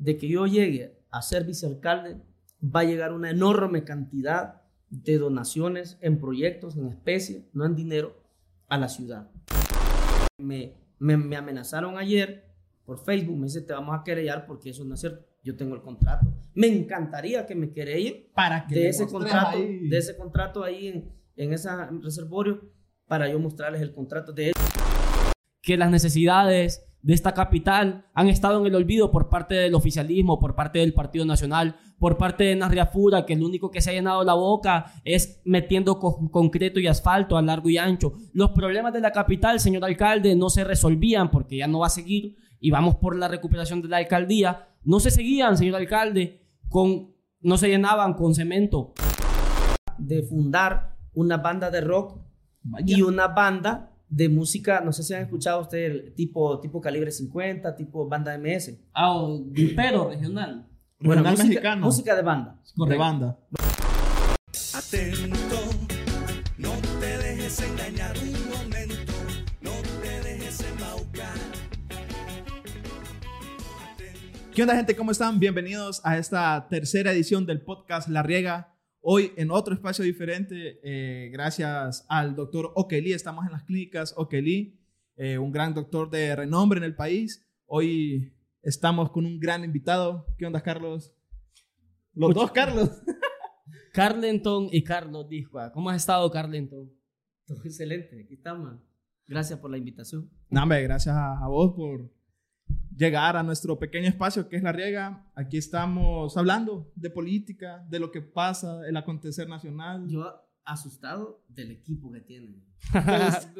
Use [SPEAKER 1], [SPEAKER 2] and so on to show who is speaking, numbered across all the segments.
[SPEAKER 1] de que yo llegue a ser vicealcalde, va a llegar una enorme cantidad de donaciones en proyectos, en especie, no en dinero, a la ciudad. Me, me, me amenazaron ayer por Facebook, me dice, te vamos a querellar porque eso no es cierto. Yo tengo el contrato. Me encantaría que me querellen
[SPEAKER 2] Para que
[SPEAKER 1] de ese contrato,
[SPEAKER 2] ahí.
[SPEAKER 1] de ese contrato ahí en, en ese reservorio para yo mostrarles el contrato de
[SPEAKER 3] que las necesidades de esta capital han estado en el olvido por parte del oficialismo, por parte del Partido Nacional, por parte de Narriafura, que el único que se ha llenado la boca es metiendo co- concreto y asfalto a largo y ancho. Los problemas de la capital, señor alcalde, no se resolvían porque ya no va a seguir y vamos por la recuperación de la alcaldía. No se seguían, señor alcalde, con, no se llenaban con cemento.
[SPEAKER 1] de fundar una banda de rock y una banda de música, no sé si han escuchado ustedes, el tipo, tipo calibre 50, tipo banda MS.
[SPEAKER 3] Ah, o- pero regional.
[SPEAKER 2] Regional
[SPEAKER 1] música,
[SPEAKER 2] mexicano.
[SPEAKER 1] música de banda.
[SPEAKER 2] De banda.
[SPEAKER 4] Atento, no te dejes engañar un momento, no te dejes embaucar.
[SPEAKER 2] ¿Qué onda, gente? ¿Cómo están? Bienvenidos a esta tercera edición del podcast La Riega. Hoy en otro espacio diferente, eh, gracias al doctor Okeli. Estamos en las clínicas Okeli, eh, un gran doctor de renombre en el país. Hoy estamos con un gran invitado. ¿Qué onda, Carlos? Los dos, Carlos.
[SPEAKER 3] Carlenton y Carlos Discoa. ¿Cómo has estado, Carlenton?
[SPEAKER 1] Todo excelente, aquí estamos. Gracias por la invitación.
[SPEAKER 2] Hombre, gracias a, a vos por llegar a nuestro pequeño espacio que es La Riega. Aquí estamos hablando de política, de lo que pasa, el acontecer nacional.
[SPEAKER 1] Yo asustado del equipo que tienen.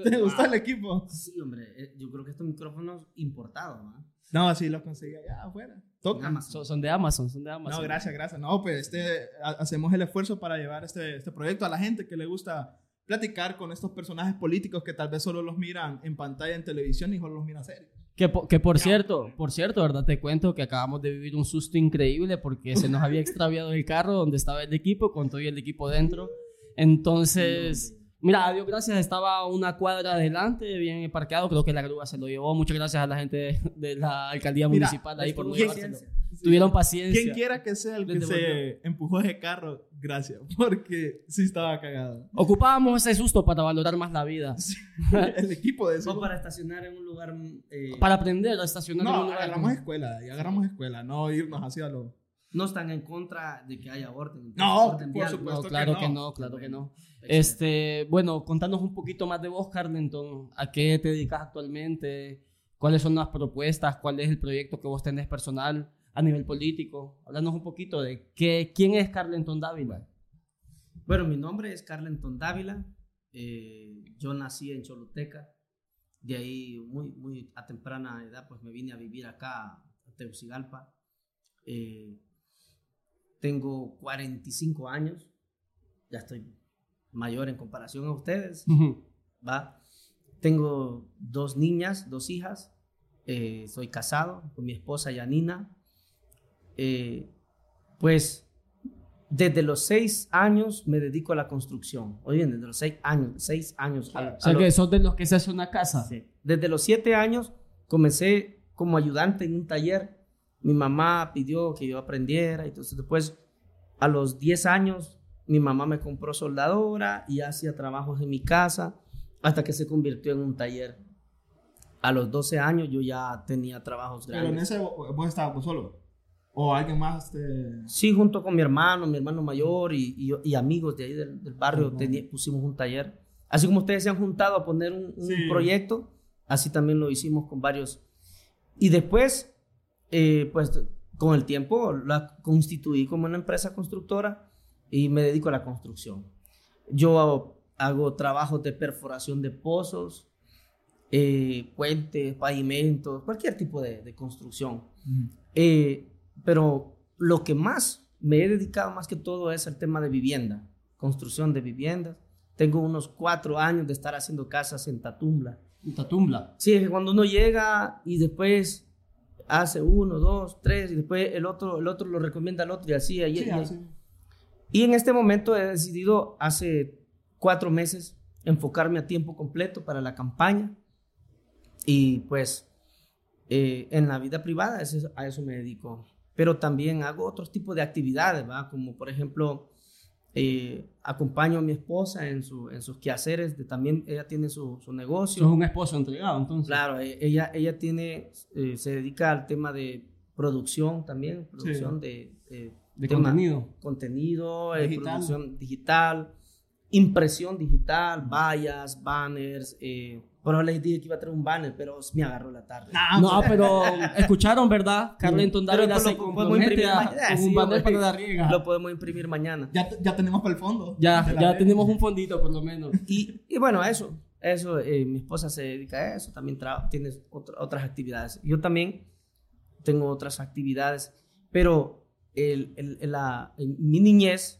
[SPEAKER 2] ¿Te gusta el equipo?
[SPEAKER 1] Sí, hombre, eh, yo creo que estos micrófonos importados, ¿no?
[SPEAKER 2] No, sí, los conseguí allá afuera.
[SPEAKER 3] Son, son de Amazon, son de Amazon.
[SPEAKER 2] No, gracias, gracias. No, pues este, ha- hacemos el esfuerzo para llevar este, este proyecto a la gente que le gusta platicar con estos personajes políticos que tal vez solo los miran en pantalla, en televisión y solo los miran serio.
[SPEAKER 3] Que, po- que por cierto, por cierto, ¿verdad? Te cuento que acabamos de vivir un susto increíble porque se nos había extraviado el carro donde estaba el equipo, con todo el equipo dentro. Entonces, mira, a Dios gracias, estaba una cuadra adelante, bien parqueado. Creo que la grúa se lo llevó. Muchas gracias a la gente de, de la alcaldía
[SPEAKER 2] Mira,
[SPEAKER 3] municipal ahí por no llevárselo.
[SPEAKER 1] Paciencia.
[SPEAKER 3] Tuvieron paciencia.
[SPEAKER 2] Quien quiera que sea el que se empujó ese carro, gracias, porque sí estaba cagado.
[SPEAKER 3] Ocupábamos ese susto para valorar más la vida.
[SPEAKER 2] Sí, el equipo de eso.
[SPEAKER 1] O para estacionar en un lugar... eh,
[SPEAKER 3] Para aprender a estacionar en un
[SPEAKER 2] No,
[SPEAKER 3] lugar
[SPEAKER 2] agarramos
[SPEAKER 3] como-
[SPEAKER 2] escuela, y agarramos escuela, no irnos hacia lo...
[SPEAKER 1] no están en contra de que haya orden.
[SPEAKER 2] No,
[SPEAKER 1] orden
[SPEAKER 2] por supuesto.
[SPEAKER 3] No, claro
[SPEAKER 2] que
[SPEAKER 3] que
[SPEAKER 2] no.
[SPEAKER 3] no, claro que no. Este, bueno, contanos un poquito más de vos, Carlenton. ¿A qué te dedicas actualmente? ¿Cuáles son las propuestas? ¿Cuál es el proyecto que vos tenés personal a nivel político? Háblanos un poquito de qué, quién es Carlenton Dávila.
[SPEAKER 1] Bueno, mi nombre es Carlenton Dávila. eh, yo nací en Choluteca. De ahí, muy, muy a temprana edad, pues me vine a vivir acá a Tegucigalpa. Eh, tengo 45 años. Ya estoy mayor en comparación a ustedes. ¿va? Tengo dos niñas, dos hijas. eh, soy casado con mi esposa Yanina. Eh, pues desde los seis años me dedico a la construcción. Oye, desde los seis años, seis años. a-
[SPEAKER 3] O sea, que sos de los que se hace una casa.
[SPEAKER 1] Sí. Desde los siete años comencé como ayudante en un taller. Mi mamá pidió que yo aprendiera. Entonces después, a los 10 años, mi mamá me compró soldadora y hacía trabajos en mi casa hasta que se convirtió en un taller. A los 12 años yo ya tenía trabajos
[SPEAKER 2] Pero en
[SPEAKER 1] grandes.
[SPEAKER 2] ese vos estabas solo. O alguien más te...
[SPEAKER 1] Sí, junto con mi hermano, mi hermano mayor y, y y amigos de ahí del, del barrio, teni- pusimos un taller. Así como ustedes se han juntado a poner un, un
[SPEAKER 2] Sí.
[SPEAKER 1] proyecto, así también lo hicimos con varios. Y después, eh, pues con el tiempo la constituí como una empresa constructora y me dedico a la construcción. Yo hago, hago trabajos de perforación de pozos, eh, puentes, pavimentos, cualquier tipo de, de construcción. Eh, pero lo que más me he dedicado más que todo es el tema de vivienda, construcción de viviendas. Tengo unos cuatro años de estar haciendo casas en Tatumbla.
[SPEAKER 3] Tatumbla.
[SPEAKER 1] Sí, es que cuando uno llega y después hace uno, dos, tres y después el otro, el otro lo recomienda al otro y así. y-
[SPEAKER 2] Sí,
[SPEAKER 1] y-
[SPEAKER 2] así.
[SPEAKER 1] y en este momento he decidido hace cuatro meses enfocarme a tiempo completo para la campaña y pues eh, en la vida privada a eso me dedico. Pero también hago otros tipos de actividades, ¿va? Como por ejemplo, eh, acompaño a mi esposa en, su, en sus quehaceres, de, también ella tiene su, su negocio.
[SPEAKER 3] Sos un esposo entregado, entonces.
[SPEAKER 1] Claro, e- ella, ella tiene, eh, se dedica al tema de producción también, producción de, eh,
[SPEAKER 3] De
[SPEAKER 1] tema-
[SPEAKER 3] contenido.
[SPEAKER 1] contenido,
[SPEAKER 2] Digital.
[SPEAKER 1] producción digital, impresión digital, vallas, banners. Eh, pero les dije que iba a traer un banner, pero me agarró la tarde.
[SPEAKER 3] No, pero escucharon, ¿verdad? Carlenton Dávila se compromete a,
[SPEAKER 1] sí,
[SPEAKER 3] un banner
[SPEAKER 1] hombre.
[SPEAKER 3] para la riega.
[SPEAKER 1] Lo podemos imprimir mañana.
[SPEAKER 2] Ya, ya tenemos para el fondo.
[SPEAKER 3] Ya, ya tenemos un fondito por lo menos.
[SPEAKER 1] Y, y bueno, eso, eso, eh, mi esposa se dedica a eso, también tiene otra- otras actividades. Yo también tengo otras actividades, pero el, el- el- la, en mi niñez,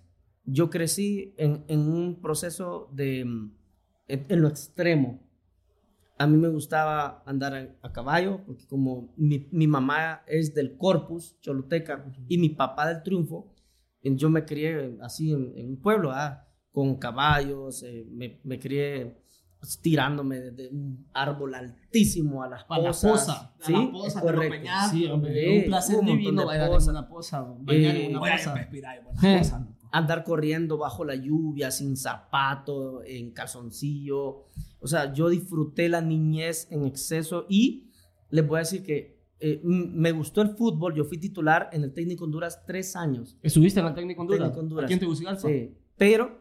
[SPEAKER 1] yo crecí en, un proceso de, mm, en, lo extremo. A mí me gustaba andar a, caballo, porque como mi, mi mamá es del Corpus, Choluteca, y mi papá del Triunfo, yo me crié así en, un pueblo, con caballos, eh, me, me crié pues, tirándome desde un árbol altísimo a las
[SPEAKER 3] A la
[SPEAKER 1] posas.
[SPEAKER 3] posa,
[SPEAKER 2] a
[SPEAKER 1] Sí,
[SPEAKER 2] la de los
[SPEAKER 1] correcto.
[SPEAKER 3] Sí, hombre,
[SPEAKER 1] Sí,
[SPEAKER 3] un placer
[SPEAKER 1] un
[SPEAKER 3] divino
[SPEAKER 1] de
[SPEAKER 3] bailar en una posa. Bailar en
[SPEAKER 1] Eh,
[SPEAKER 3] una
[SPEAKER 2] respirar,
[SPEAKER 3] Eh.
[SPEAKER 2] cosas, loco.
[SPEAKER 1] andar corriendo bajo la lluvia, sin zapato, en calzoncillo. O sea, yo disfruté la niñez en exceso y les voy a decir que eh, me gustó el fútbol. Yo fui titular en el Técnico Honduras tres años.
[SPEAKER 3] ¿Estuviste en el técnico Honduras?
[SPEAKER 1] Técnico Honduras.
[SPEAKER 3] ¿Aquí en Tegucigalpa?
[SPEAKER 1] Sí, pero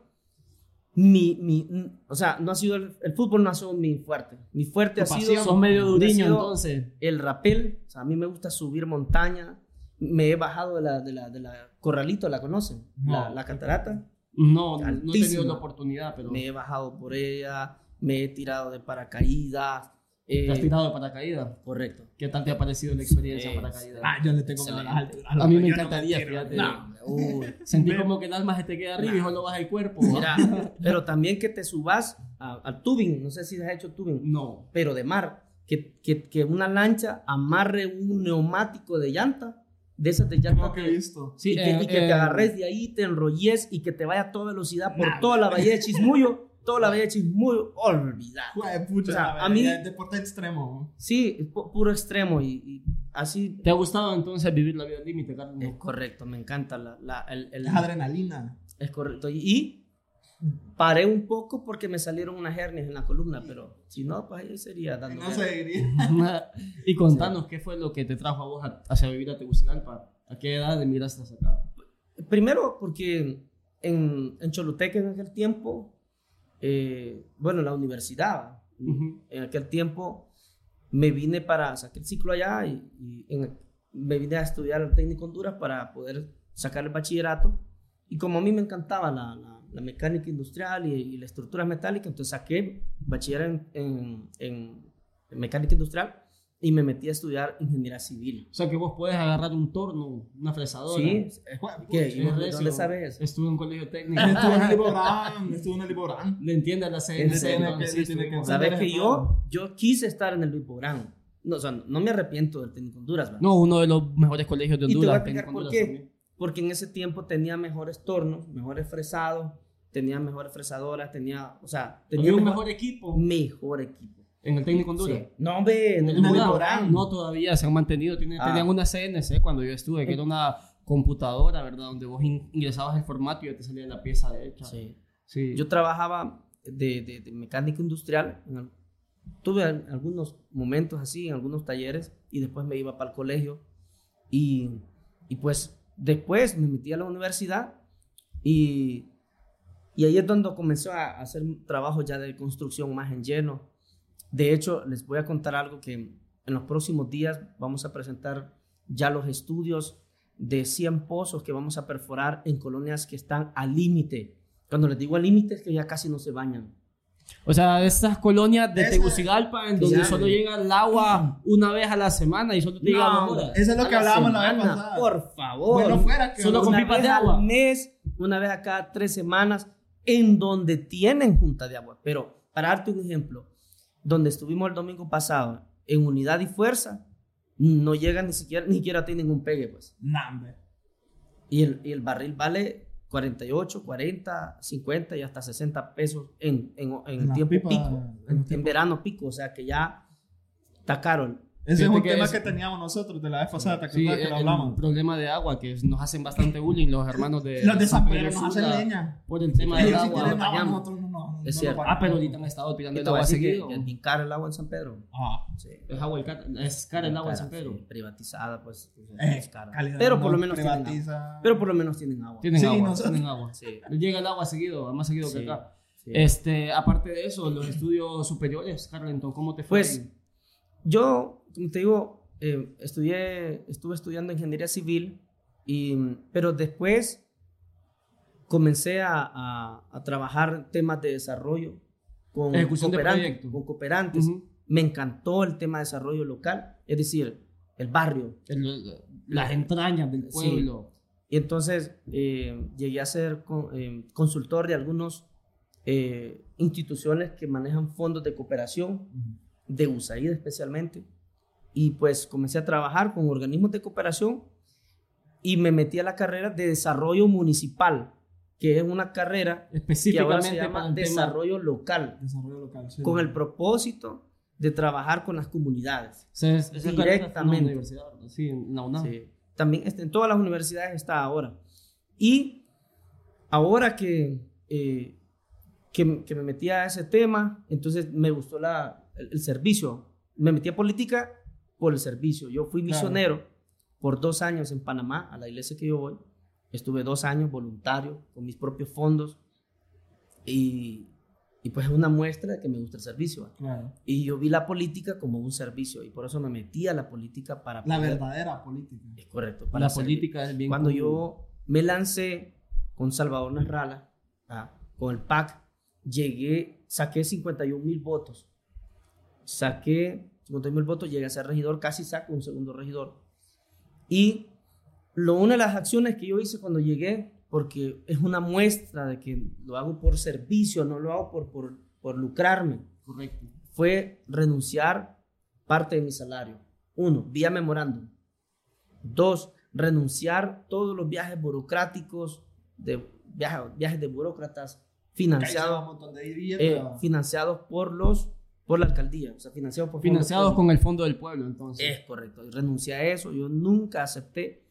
[SPEAKER 1] mi, mi, o sea, no ha sido el, el fútbol no ha sido mi fuerte. Mi fuerte ha sido.
[SPEAKER 3] Sos medio duriño entonces.
[SPEAKER 1] el rapel. O sea, a mí me gusta subir montaña. Me he bajado de la, de la, de la Corralito, ¿la conocen?
[SPEAKER 2] No.
[SPEAKER 1] La, la catarata.
[SPEAKER 3] No, no he tenido
[SPEAKER 1] Altísima.
[SPEAKER 3] la oportunidad, pero
[SPEAKER 1] Me he bajado por ella, me he tirado de paracaídas. Eh,
[SPEAKER 3] te has tirado de paracaídas.
[SPEAKER 1] Correcto.
[SPEAKER 3] ¿Qué tal te ha parecido la experiencia
[SPEAKER 1] Sí,
[SPEAKER 3] paracaídas?
[SPEAKER 2] Ah, yo le tengo miedo a las alturas.
[SPEAKER 3] A mí me
[SPEAKER 2] no
[SPEAKER 3] encantaría,
[SPEAKER 2] quiero.
[SPEAKER 3] fíjate.
[SPEAKER 2] No.
[SPEAKER 1] Uy,
[SPEAKER 3] Sentí como que el alma se te queda arriba y solo baja el cuerpo.
[SPEAKER 1] mira, pero también que te subas a- al tubing, no sé si has hecho tubing,
[SPEAKER 3] No.
[SPEAKER 1] pero de mar, que, que, que una lancha amarre un neumático de llanta, de esas de llanta,
[SPEAKER 2] Creo que he visto.
[SPEAKER 3] Sí,
[SPEAKER 1] y que,
[SPEAKER 3] eh,
[SPEAKER 1] y que
[SPEAKER 3] eh,
[SPEAKER 1] te agarres de ahí, te enrolles y que te vaya a toda velocidad por toda la bahía de Chismuyo, toda la de Chismuyo, olvidar.
[SPEAKER 2] Jue- pucha,
[SPEAKER 1] O sea,
[SPEAKER 2] la
[SPEAKER 1] a mí-
[SPEAKER 2] es deporte extremo.
[SPEAKER 1] Sí, es pu- puro extremo y, y así
[SPEAKER 3] ¿Te ha gustado entonces vivir la vida al límite, Carlos?
[SPEAKER 1] es correcto, me encanta la, la- el, el-
[SPEAKER 2] Es adrenalina.
[SPEAKER 1] Es correcto. Y, y paré un poco porque me salieron unas hernias en la columna, pero si no, pues ahí sería dando.
[SPEAKER 2] No seguiría.
[SPEAKER 3] y contanos qué fue lo que te trajo a vos hacia vivir a Tegucigalpa. ¿A qué edad emigraste hasta acá?
[SPEAKER 1] Primero, porque en, en Choluteca en aquel tiempo, eh, bueno, en la universidad,
[SPEAKER 3] Ujú.
[SPEAKER 1] en aquel tiempo me vine para sacar el ciclo allá y, y en- me vine a estudiar el técnico Honduras para poder sacar el bachillerato. Y como a mí me encantaba la, la- la mecánica industrial y, y la estructura metálica, entonces saqué bachiller en, en- en mecánica industrial y me metí a estudiar ingeniería civil.
[SPEAKER 3] O sea que vos puedes agarrar un torno, una fresadora.
[SPEAKER 1] Sí, ¿qué? ¿Y vos. ¿Dónde sabes?
[SPEAKER 3] Estuve en un colegio técnico.
[SPEAKER 2] Estuvo en el Liborán. Estuvo en el Liborán.
[SPEAKER 3] Le entiende la
[SPEAKER 1] En
[SPEAKER 3] CNC.
[SPEAKER 1] Sabes que yo, yo quise estar en el Viporán. No, o sea, no me arrepiento del técnico Honduras.
[SPEAKER 3] No, uno de los mejores colegios de
[SPEAKER 1] Y te voy a
[SPEAKER 3] Honduras.
[SPEAKER 1] por
[SPEAKER 3] Honduras
[SPEAKER 1] qué. Porque en ese tiempo tenía mejores tornos, mejores fresados, tenía mejores fresadoras, tenía, o sea, tenía
[SPEAKER 3] un
[SPEAKER 1] mejor
[SPEAKER 3] equipo
[SPEAKER 1] mejor equipo.
[SPEAKER 3] En el técnico Honduras.
[SPEAKER 1] Sí. No, hombre, en el Viporán.
[SPEAKER 2] Viporán.
[SPEAKER 3] No, todavía se han mantenido. Tienen-
[SPEAKER 1] Ah.
[SPEAKER 3] Tenían una CNC cuando yo estuve, que era una computadora, ¿verdad? Donde vos in- ingresabas el formato y ya te salía la pieza de hecha.
[SPEAKER 1] Sí.
[SPEAKER 3] Sí.
[SPEAKER 1] Yo trabajaba de, de, de mecánica industrial. en tuve al- algunos momentos así, en algunos talleres, y después me iba para el colegio. Y, y pues después me metí a la universidad y, y ahí es donde comencé a hacer trabajos ya de construcción más en lleno. De hecho, les voy a contar algo que en los próximos días vamos a presentar ya los estudios de 100 pozos que vamos a perforar en colonias que están al límite. Cuando les digo al límite es que ya casi no se bañan.
[SPEAKER 3] O sea, estas colonias de
[SPEAKER 2] Esa-
[SPEAKER 3] Tegucigalpa en donde
[SPEAKER 1] Ya,
[SPEAKER 3] solo llega el agua una vez a la semana y solo te llega
[SPEAKER 1] No,
[SPEAKER 3] dos horas.
[SPEAKER 2] Eso es lo que hablábamos la vez
[SPEAKER 1] semana,
[SPEAKER 2] pasada.
[SPEAKER 1] Por favor.
[SPEAKER 2] Bueno, fuera que
[SPEAKER 3] Solo con
[SPEAKER 1] una
[SPEAKER 3] pipas
[SPEAKER 1] vez
[SPEAKER 3] de agua.
[SPEAKER 1] al mes, una vez a cada tres semanas, en donde tienen junta de agua. Pero para darte un ejemplo, donde estuvimos el domingo pasado, en unidad y fuerza, no llega ni siquiera, ni siquiera tienen ningún pegue, pues.
[SPEAKER 2] Nah.
[SPEAKER 1] Y el, y el barril vale 48, 40, 50 y hasta 60 pesos en, en, en
[SPEAKER 2] En
[SPEAKER 1] tiempo
[SPEAKER 2] pipas,
[SPEAKER 1] pico,
[SPEAKER 2] en
[SPEAKER 1] en verano pico, o sea que ya está caro.
[SPEAKER 2] Ese es un
[SPEAKER 3] que
[SPEAKER 2] tema
[SPEAKER 3] es-
[SPEAKER 2] que teníamos nosotros de la vez pasada, ¿te
[SPEAKER 3] Sí,
[SPEAKER 2] que
[SPEAKER 3] el,
[SPEAKER 2] lo
[SPEAKER 3] el
[SPEAKER 2] hablamos?
[SPEAKER 3] problema de agua, que nos hacen bastante bullying los hermanos de,
[SPEAKER 2] Los de San Pedro nos hacen leña.
[SPEAKER 3] Por el tema del agua.
[SPEAKER 2] tienen agua, nosotros no, no,
[SPEAKER 1] Es
[SPEAKER 2] no
[SPEAKER 1] cierto.
[SPEAKER 3] Ah, pero ahorita han estado tirando el agua
[SPEAKER 1] que
[SPEAKER 3] seguido.
[SPEAKER 1] es bien cara el agua en San Pedro.
[SPEAKER 2] Ah,
[SPEAKER 1] Sí.
[SPEAKER 3] Es agua es cara el agua en San
[SPEAKER 1] Cara,
[SPEAKER 3] Pedro.
[SPEAKER 1] sí, privatizada, pues.
[SPEAKER 2] eh,
[SPEAKER 1] es cara.
[SPEAKER 2] calidad
[SPEAKER 1] Pero
[SPEAKER 2] no
[SPEAKER 1] por lo menos tienen. Pero por lo menos tienen agua.
[SPEAKER 3] Tienen
[SPEAKER 2] Sí,
[SPEAKER 3] agua,
[SPEAKER 2] nosotros-
[SPEAKER 3] tienen agua.
[SPEAKER 1] Sí.
[SPEAKER 3] Llega el agua seguido, más seguido que acá.
[SPEAKER 1] sí.
[SPEAKER 3] Este, aparte de eso, los estudios superiores, Carlenton, ¿cómo te fue?
[SPEAKER 1] Pues yo, como te digo, eh, estudié, estuve estudiando ingeniería civil, y, pero después comencé a, a- a trabajar temas de desarrollo con,
[SPEAKER 3] de
[SPEAKER 1] cooperantes,
[SPEAKER 3] proyectos.
[SPEAKER 1] con cooperantes.
[SPEAKER 3] Ujú.
[SPEAKER 1] Me encantó el tema de desarrollo local, es decir, el barrio.
[SPEAKER 3] El- las entrañas del
[SPEAKER 1] Sí.
[SPEAKER 3] pueblo.
[SPEAKER 1] Y entonces eh, llegué a ser con- eh, consultor de algunas instituciones que manejan fondos de cooperación, de USAID especialmente. Y pues comencé a trabajar con organismos de cooperación y me metí a la carrera de desarrollo municipal, que es una carrera que ahora se llama
[SPEAKER 3] tema
[SPEAKER 1] desarrollo local,
[SPEAKER 2] Desarrollo local, sí.
[SPEAKER 1] con el propósito de trabajar con las comunidades.
[SPEAKER 3] O sea, es-
[SPEAKER 1] Directamente.
[SPEAKER 3] sí, la UNAM.
[SPEAKER 1] Sí. También este, en todas las universidades está ahora. Y ahora que, eh, que, que me metí a ese tema, entonces me gustó la, el, el servicio. Me metí a política por el servicio. Yo fui
[SPEAKER 2] Claro.
[SPEAKER 1] misionero por dos años en Panamá, a la iglesia que yo voy. Estuve dos años voluntario, con mis propios fondos. Y, y pues es una muestra de que me gusta el servicio.
[SPEAKER 2] Claro.
[SPEAKER 1] Y yo vi la política como un servicio y por eso me metí a la política para
[SPEAKER 2] La
[SPEAKER 1] poder-
[SPEAKER 2] verdadera política.
[SPEAKER 1] es correcto. Para
[SPEAKER 3] La
[SPEAKER 1] servir.
[SPEAKER 3] política es bien
[SPEAKER 1] Cuando
[SPEAKER 3] común.
[SPEAKER 1] yo me lancé con Salvador Nasralla, ah, con el PAC, llegué, saqué 51 mil votos. Saqué 51 mil votos, llegué a ser regidor, casi saco un segundo regidor. Y lo, una de las acciones que yo hice cuando llegué, porque es una muestra de que lo hago por servicio, no lo hago por, por, por lucrarme,
[SPEAKER 3] Correcto.
[SPEAKER 1] fue renunciar parte de mi salario. Uno, vía memorándum. Dos, renunciar todos los viajes burocráticos, de viajes, viajes de burócratas financiados, eh, financiados por los por la alcaldía, o sea, financiados por
[SPEAKER 3] Financiados con el fondo del pueblo, entonces.
[SPEAKER 1] Es correcto. Y renuncié a eso. Yo nunca acepté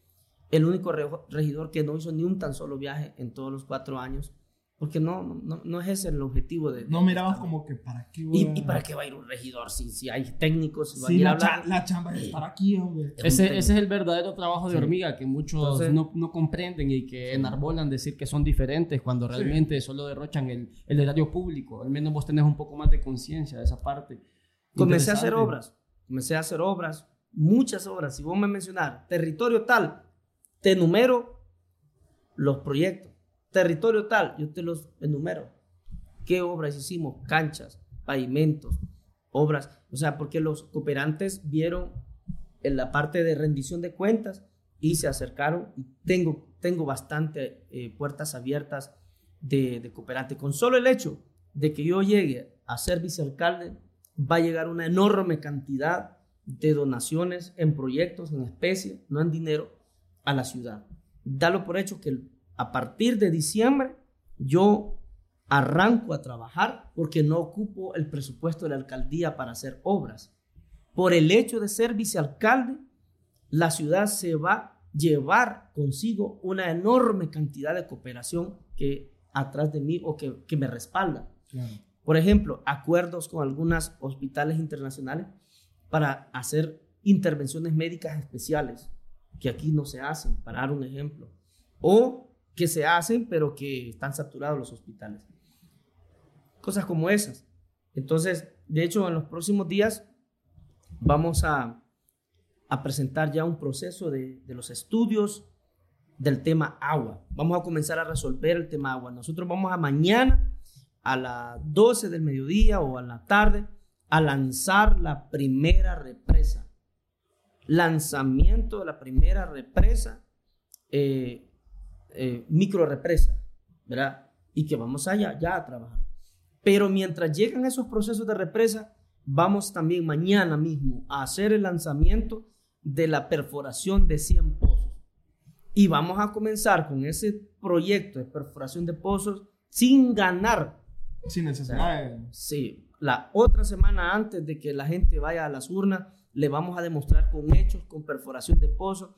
[SPEAKER 1] el único re- regidor que no hizo ni un tan solo viaje en todos los cuatro años, porque no, no, no es ese el objetivo de...
[SPEAKER 2] No mirabas como que para qué voy
[SPEAKER 1] ¿Y,
[SPEAKER 2] a-
[SPEAKER 1] y para qué va a ir un regidor si, si hay técnicos? Si a
[SPEAKER 2] Sí,
[SPEAKER 1] ir a
[SPEAKER 2] la,
[SPEAKER 1] hablar?
[SPEAKER 2] cha- la chamba es estar aquí, hombre.
[SPEAKER 1] Es
[SPEAKER 3] Ese, ese es el verdadero trabajo de
[SPEAKER 1] Sí.
[SPEAKER 3] hormiga que muchos
[SPEAKER 1] Entonces-
[SPEAKER 3] no, no comprenden y que enarbolan decir que son diferentes cuando
[SPEAKER 2] Sí.
[SPEAKER 3] realmente solo derrochan el, el erario público. Al menos vos tenés un poco más de conciencia de esa parte.
[SPEAKER 1] Comencé a hacer obras, comencé a hacer obras, muchas obras. Si vos me mencionar territorio tal, te enumero los proyectos. Territorio tal, yo te los enumero. ¿Qué obras hicimos? Canchas, pavimentos, obras. O sea, porque los cooperantes vieron en la parte de rendición de cuentas y se acercaron. Tengo, tengo bastante eh, puertas abiertas de, de cooperante. Con solo el hecho de que yo llegue a ser vicealcalde, va a llegar una enorme cantidad de donaciones en proyectos, en especie, no en dinero, a la ciudad. Dalo por hecho que a partir de diciembre yo arranco a trabajar porque no ocupo el presupuesto de la alcaldía para hacer obras. Por el hecho de ser vicealcalde, la ciudad se va a llevar consigo una enorme cantidad de cooperación que atrás de mí o que, que me respalda.
[SPEAKER 2] Claro.
[SPEAKER 1] Por ejemplo, acuerdos con algunos hospitales internacionales para hacer intervenciones médicas especiales que aquí no se hacen, para dar un ejemplo. O que se hacen, pero que están saturados los hospitales. Cosas como esas. Entonces, de hecho, en los próximos días vamos a, presentar ya un proceso de, de los estudios del tema agua. Vamos a comenzar a resolver el tema agua. Nosotros vamos a mañana a las 12 del mediodía o a la tarde a lanzar la primera represa. Lanzamiento de la primera represa, eh, eh, micro represa, ¿verdad? Y que vamos allá ya a trabajar. Pero mientras llegan esos procesos de represa, vamos también mañana mismo a hacer el lanzamiento de la perforación de 100 pozos. Y vamos a comenzar con ese proyecto de perforación de pozos sin ganar
[SPEAKER 2] Sin necesidad de...
[SPEAKER 1] Sí, la otra semana antes de que la gente vaya a las urnas, le vamos a demostrar con hechos, con perforación de pozos,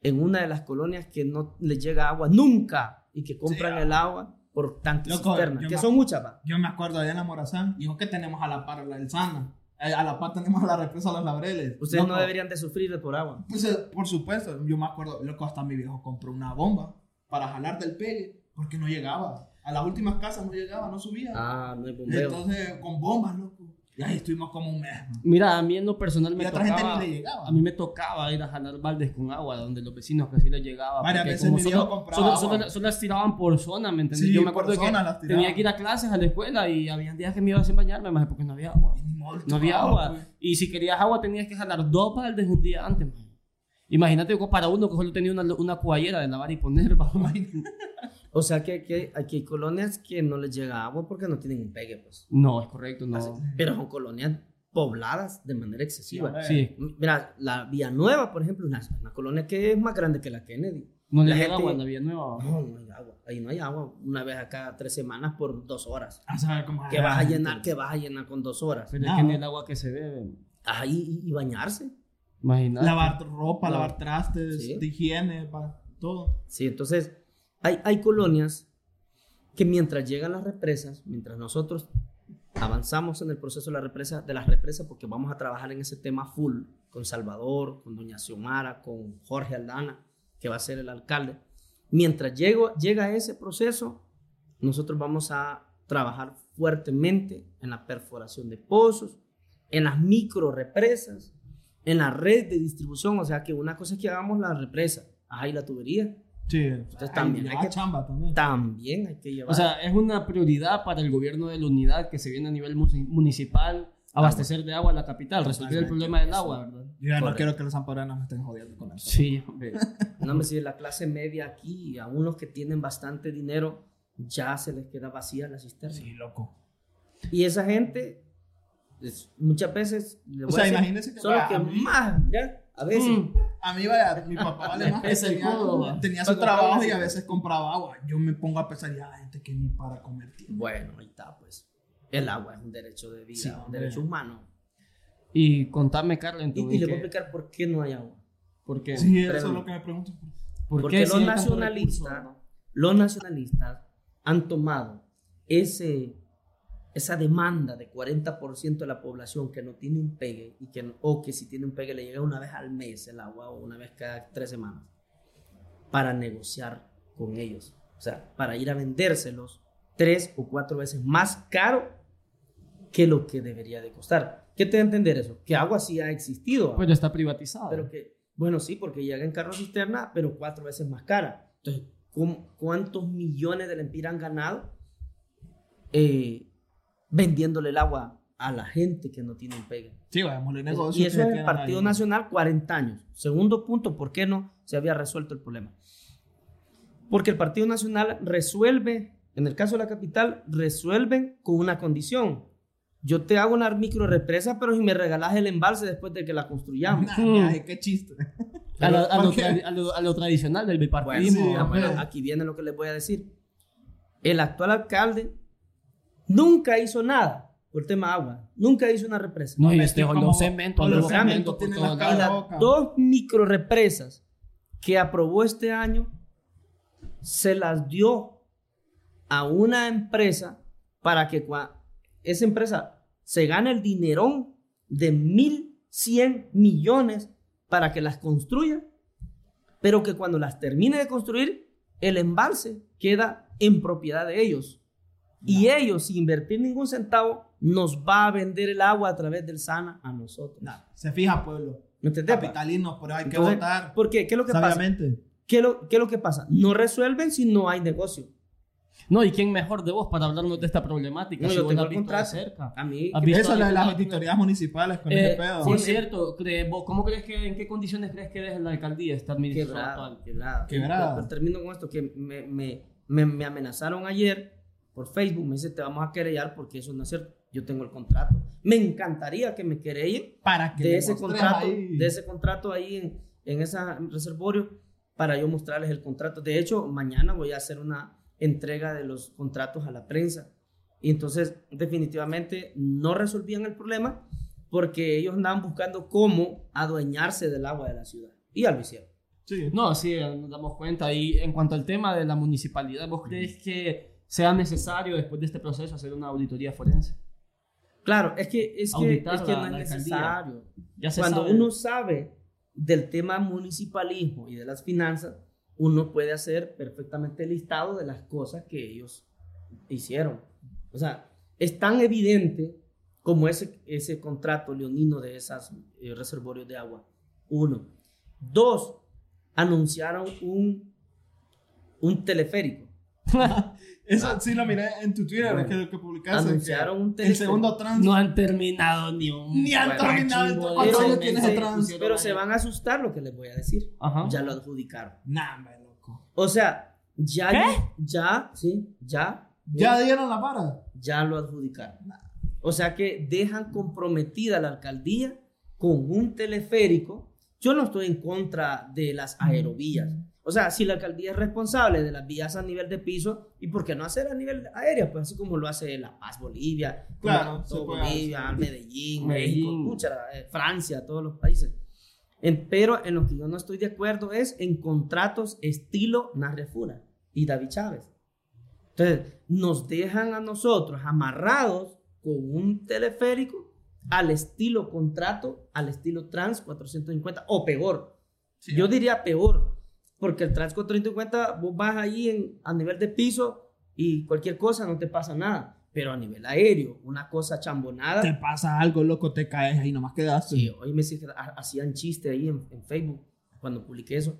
[SPEAKER 1] en una de las colonias que no les llega agua nunca y que compran
[SPEAKER 2] Sí,
[SPEAKER 1] el agua por tanques cisternas,
[SPEAKER 2] yo
[SPEAKER 1] que son muchas, va.
[SPEAKER 2] Yo me acuerdo allá en la Morazán, dijo que tenemos a la par la del Sana. Eh, A la par tenemos la represa Los Laureles.
[SPEAKER 1] Ustedes no
[SPEAKER 2] Loco,
[SPEAKER 1] deberían de sufrir de por agua.
[SPEAKER 2] Pues, eh, por supuesto, yo me acuerdo, loco, hasta mi viejo compró una bomba para jalar del pegue porque no llegaba. A las últimas casas no llegaba, no subía.
[SPEAKER 1] Ah, no hay bombeo.
[SPEAKER 2] Entonces, con bombas, loco. Y ahí estuvimos como un mes.
[SPEAKER 3] Mira, a mí en lo personal me
[SPEAKER 2] Y a otra gente
[SPEAKER 3] tocaba,
[SPEAKER 2] ni le llegaba.
[SPEAKER 3] a mí me tocaba ir a jalar baldes con agua donde los vecinos casi les llegaba.
[SPEAKER 2] Varias veces
[SPEAKER 3] como
[SPEAKER 2] mi
[SPEAKER 3] solo,
[SPEAKER 2] compraba
[SPEAKER 3] solo, solo- solo las tiraban por zona, ¿me entendés?
[SPEAKER 2] Sí,
[SPEAKER 3] Yo me acuerdo que
[SPEAKER 2] las
[SPEAKER 3] tenía que ir a clases a la escuela y había días que me iba sin bañarme, más porque no había agua. No había
[SPEAKER 2] tocaba,
[SPEAKER 3] agua.
[SPEAKER 2] pues.
[SPEAKER 3] Y si querías agua tenías que jalar dos baldes un día antes, man. Imagínate que para uno que solo tenía una, una cubayera de lavar y poner.
[SPEAKER 1] O sea que, que aquí hay colonias que no les llega agua porque no tienen un pegue, pues.
[SPEAKER 3] No, es correcto, no.
[SPEAKER 1] Pero son colonias pobladas de manera excesiva.
[SPEAKER 3] Sí,
[SPEAKER 1] Mira, la Villanueva, por ejemplo, es una, una colonia que es más grande que la Kennedy.
[SPEAKER 3] no le llega agua en la Vía Nueva.
[SPEAKER 1] No, no hay agua. Ahí no hay agua. Una vez a cada tres semanas por dos horas.
[SPEAKER 2] A saber cómo
[SPEAKER 1] Que vas a llenar, que vas a llenar con dos horas.
[SPEAKER 3] Pero es que ni el agua que se bebe.
[SPEAKER 1] Ahí y, y bañarse.
[SPEAKER 3] Imagínate.
[SPEAKER 2] Lavar ropa,
[SPEAKER 1] No.
[SPEAKER 2] lavar trastes,
[SPEAKER 1] Sí.
[SPEAKER 2] de higiene, pa, todo.
[SPEAKER 1] Sí, entonces hay, colonias que mientras llegan las represas, mientras nosotros avanzamos en el proceso de las represas, porque vamos a trabajar en ese tema full con Salvador, con Doña Xiomara, con Jorge Aldana, que va a ser el alcalde. Mientras llego, llega ese proceso, nosotros vamos a trabajar fuertemente en la perforación de pozos, en las micro represas, en la red de distribución. O sea que una cosa es que hagamos la represa, ajá, y la tubería.
[SPEAKER 2] Sí.
[SPEAKER 1] Entonces también hay que-
[SPEAKER 2] chamba también.
[SPEAKER 1] También hay que llevar.
[SPEAKER 3] O sea, es una prioridad para el gobierno de la unidad que se viene a nivel mu- municipal abastecer de agua a la capital, resolver el problema del agua, ¿verdad?
[SPEAKER 2] Yo ya no quiero que los zamparenos me estén jodiendo con eso.
[SPEAKER 3] Sí, hombre.
[SPEAKER 1] no me si la clase media aquí, a unos que tienen bastante dinero, ya se les queda vacía la cisterna.
[SPEAKER 2] Sí, loco.
[SPEAKER 1] Y esa gente, es- muchas veces, le
[SPEAKER 2] O sea,
[SPEAKER 1] a decir,
[SPEAKER 2] imagínense que
[SPEAKER 1] son los
[SPEAKER 2] vaya,
[SPEAKER 1] que
[SPEAKER 2] a mí-
[SPEAKER 1] más, a veces.
[SPEAKER 3] Mm.
[SPEAKER 2] A mí, vaya, mi papá vale más. que tenía,
[SPEAKER 3] codo, va.
[SPEAKER 2] tenía su trabajo y a veces compraba agua. Yo me pongo a pensar, ya la gente que ni para comer tiene.
[SPEAKER 1] Bueno, ahí está, pues. El agua es un derecho de vida,
[SPEAKER 2] Sí,
[SPEAKER 1] un
[SPEAKER 2] hombre.
[SPEAKER 1] derecho humano.
[SPEAKER 3] Y contame, Carlos,
[SPEAKER 1] Y,
[SPEAKER 3] entonces,
[SPEAKER 1] y les voy a
[SPEAKER 3] ¿qué-
[SPEAKER 1] explicar por qué no hay agua.
[SPEAKER 3] ¿por qué?
[SPEAKER 2] Sí, eso es lo que me pregunto.
[SPEAKER 3] ¿Por
[SPEAKER 1] Porque los nacionalistas,
[SPEAKER 3] recurso, no?
[SPEAKER 1] los nacionalistas han tomado ese, esa demanda de 40% de la población que no tiene un pegue y que, o que si tiene un pegue le llega una vez al mes el agua o una vez cada tres semanas para negociar con ellos. O sea, para ir a vendérselos tres o cuatro veces más caro que lo que debería de costar. ¿Qué te da a entender eso? Que agua sí ha existido.
[SPEAKER 3] Pues ya está privatizado.
[SPEAKER 1] Pero que, bueno, sí, porque llega en carro cisterna, pero cuatro veces más cara. Entonces, ¿cómo- ¿cuántos millones de lempiras han ganado eh, vendiéndole el agua a la gente que no tiene un pegue?
[SPEAKER 2] Sí, vayamos el negocio.
[SPEAKER 1] Y eso es el Partido
[SPEAKER 2] ahí.
[SPEAKER 1] Nacional, 40 años. Segundo punto, ¿por qué no se había resuelto el problema? Porque el Partido Nacional resuelve, en el caso de la capital, resuelven con una condición. Yo te hago una micro represa, pero si me regalas el embalse después de que la construyamos.
[SPEAKER 2] Nah, ay, qué chiste.
[SPEAKER 3] a, lo, a lo
[SPEAKER 2] ¿por qué?
[SPEAKER 3] tra- a lo- a lo tradicional del
[SPEAKER 1] Bueno,
[SPEAKER 3] bipartidismo.
[SPEAKER 2] sí, hombre.
[SPEAKER 1] bueno, aquí viene lo que les voy a decir. El actual alcalde nunca hizo nada por tema agua. Nunca hizo una represa.
[SPEAKER 3] no, y este por
[SPEAKER 2] tienen
[SPEAKER 3] todos
[SPEAKER 2] las
[SPEAKER 1] dos micro represas que aprobó este año se las dio a una empresa para que cua- esa empresa se gane el dinerón de 1.100 millones para que las construya, pero que cuando las termine de construir, el embalse queda en propiedad de ellos. Y ellos, sin invertir ningún centavo, nos va a vender el agua a través del SANA a nosotros.
[SPEAKER 2] Se fija, pueblo.
[SPEAKER 1] ¿Me entendés? pa?
[SPEAKER 2] Capitalinos, pero hay que
[SPEAKER 1] Entonces,
[SPEAKER 2] votar.
[SPEAKER 1] ¿Por qué? ¿Qué es lo que pasa?
[SPEAKER 2] Sabiamente.
[SPEAKER 1] ¿Qué es, lo, qué es lo que pasa? No resuelven si no hay negocio.
[SPEAKER 3] No, ¿y quién mejor de vos para hablarnos de esta problemática?
[SPEAKER 1] No,
[SPEAKER 3] si
[SPEAKER 1] yo tengo el contrato.
[SPEAKER 3] cerca.
[SPEAKER 1] A mí,
[SPEAKER 3] ¿Has
[SPEAKER 1] que-
[SPEAKER 3] visto
[SPEAKER 2] Eso es lo de las auditorías municipales con
[SPEAKER 3] Eh,
[SPEAKER 2] ese pedo.
[SPEAKER 3] por
[SPEAKER 1] Sí.
[SPEAKER 3] cierto, cre- vos, ¿cómo crees que, en qué condiciones crees que deja la alcaldía esta administración
[SPEAKER 1] quebrada,
[SPEAKER 3] actual?
[SPEAKER 1] quebrada.
[SPEAKER 2] Quebrada.
[SPEAKER 1] Pero, pero termino con esto, que me, me, me, me amenazaron ayer por Facebook, me dice, te vamos a querellar porque eso no es cierto. Yo tengo el contrato. Me encantaría que me querellen
[SPEAKER 2] para que
[SPEAKER 1] de ese contrato,
[SPEAKER 2] ahí.
[SPEAKER 1] de ese contrato ahí en, en ese reservorio para yo mostrarles el contrato. De hecho, mañana voy a hacer una entrega de los contratos a la prensa. Y entonces, definitivamente, no resolvían el problema porque ellos andaban buscando cómo adueñarse del agua de la ciudad. Y ya lo hicieron.
[SPEAKER 2] Sí.
[SPEAKER 3] No, sí, nos damos cuenta. Y en cuanto al tema de la municipalidad, ¿vos crees que sea necesario después de este proceso hacer una auditoría forense?
[SPEAKER 1] Claro, es que, es que, es que
[SPEAKER 3] la-
[SPEAKER 1] no es necesario.
[SPEAKER 3] Ya se
[SPEAKER 1] Cuando
[SPEAKER 3] sabe.
[SPEAKER 1] uno sabe del tema municipalismo y de las finanzas, uno puede hacer perfectamente listado de las cosas que ellos hicieron. O sea, es tan evidente como ese, ese contrato leonino de esos reservorios de agua. Uno. Dos, anunciaron un, un teleférico.
[SPEAKER 2] Eso sí lo miré en tu Twitter,
[SPEAKER 1] Bueno,
[SPEAKER 2] que, que publicaste.
[SPEAKER 1] anunciaron
[SPEAKER 2] que
[SPEAKER 1] un
[SPEAKER 2] El
[SPEAKER 1] teleférico.
[SPEAKER 2] segundo trans.
[SPEAKER 3] No han terminado ni un.
[SPEAKER 2] Ni han
[SPEAKER 1] Bueno,
[SPEAKER 2] terminado.
[SPEAKER 3] de-
[SPEAKER 2] ¿Cuántos tienes
[SPEAKER 1] ese-
[SPEAKER 2] atrás?
[SPEAKER 1] Pero se van a asustar lo que les voy a decir.
[SPEAKER 3] Ajá.
[SPEAKER 1] Ya lo adjudicaron.
[SPEAKER 2] Nah, hombre, loco.
[SPEAKER 1] O sea, ya,
[SPEAKER 3] ¿Qué?
[SPEAKER 1] ya, sí, ya,
[SPEAKER 2] Ya dieron la vara.
[SPEAKER 1] ya lo adjudicaron. O sea que dejan comprometida la alcaldía con un teleférico. Yo no estoy en contra de las aerovías. O sea, si la alcaldía es responsable de las vías a nivel de piso, ¿y por qué no hacer a nivel aéreo? Pues así como lo hace La Paz, Bolivia,
[SPEAKER 2] Claro,
[SPEAKER 1] todo Bolivia,
[SPEAKER 2] hacer.
[SPEAKER 1] Medellín,
[SPEAKER 3] Medellín.
[SPEAKER 1] México, eh, Francia, todos los países. En- pero en lo que yo no estoy de acuerdo es en contratos estilo Narrefura y David Chávez. Entonces, nos dejan a nosotros amarrados con un teleférico al estilo contrato, al estilo Trans 450 o peor. Yo diría peor, porque el Trans 450 vos vas ahí en, a nivel de piso y cualquier cosa no te pasa nada. Pero a nivel aéreo, una cosa chambonada.
[SPEAKER 2] Te pasa algo, loco, te caes ahí, nomás quedaste.
[SPEAKER 1] Sí, hoy me hacían chiste ahí en, en Facebook cuando publiqué eso,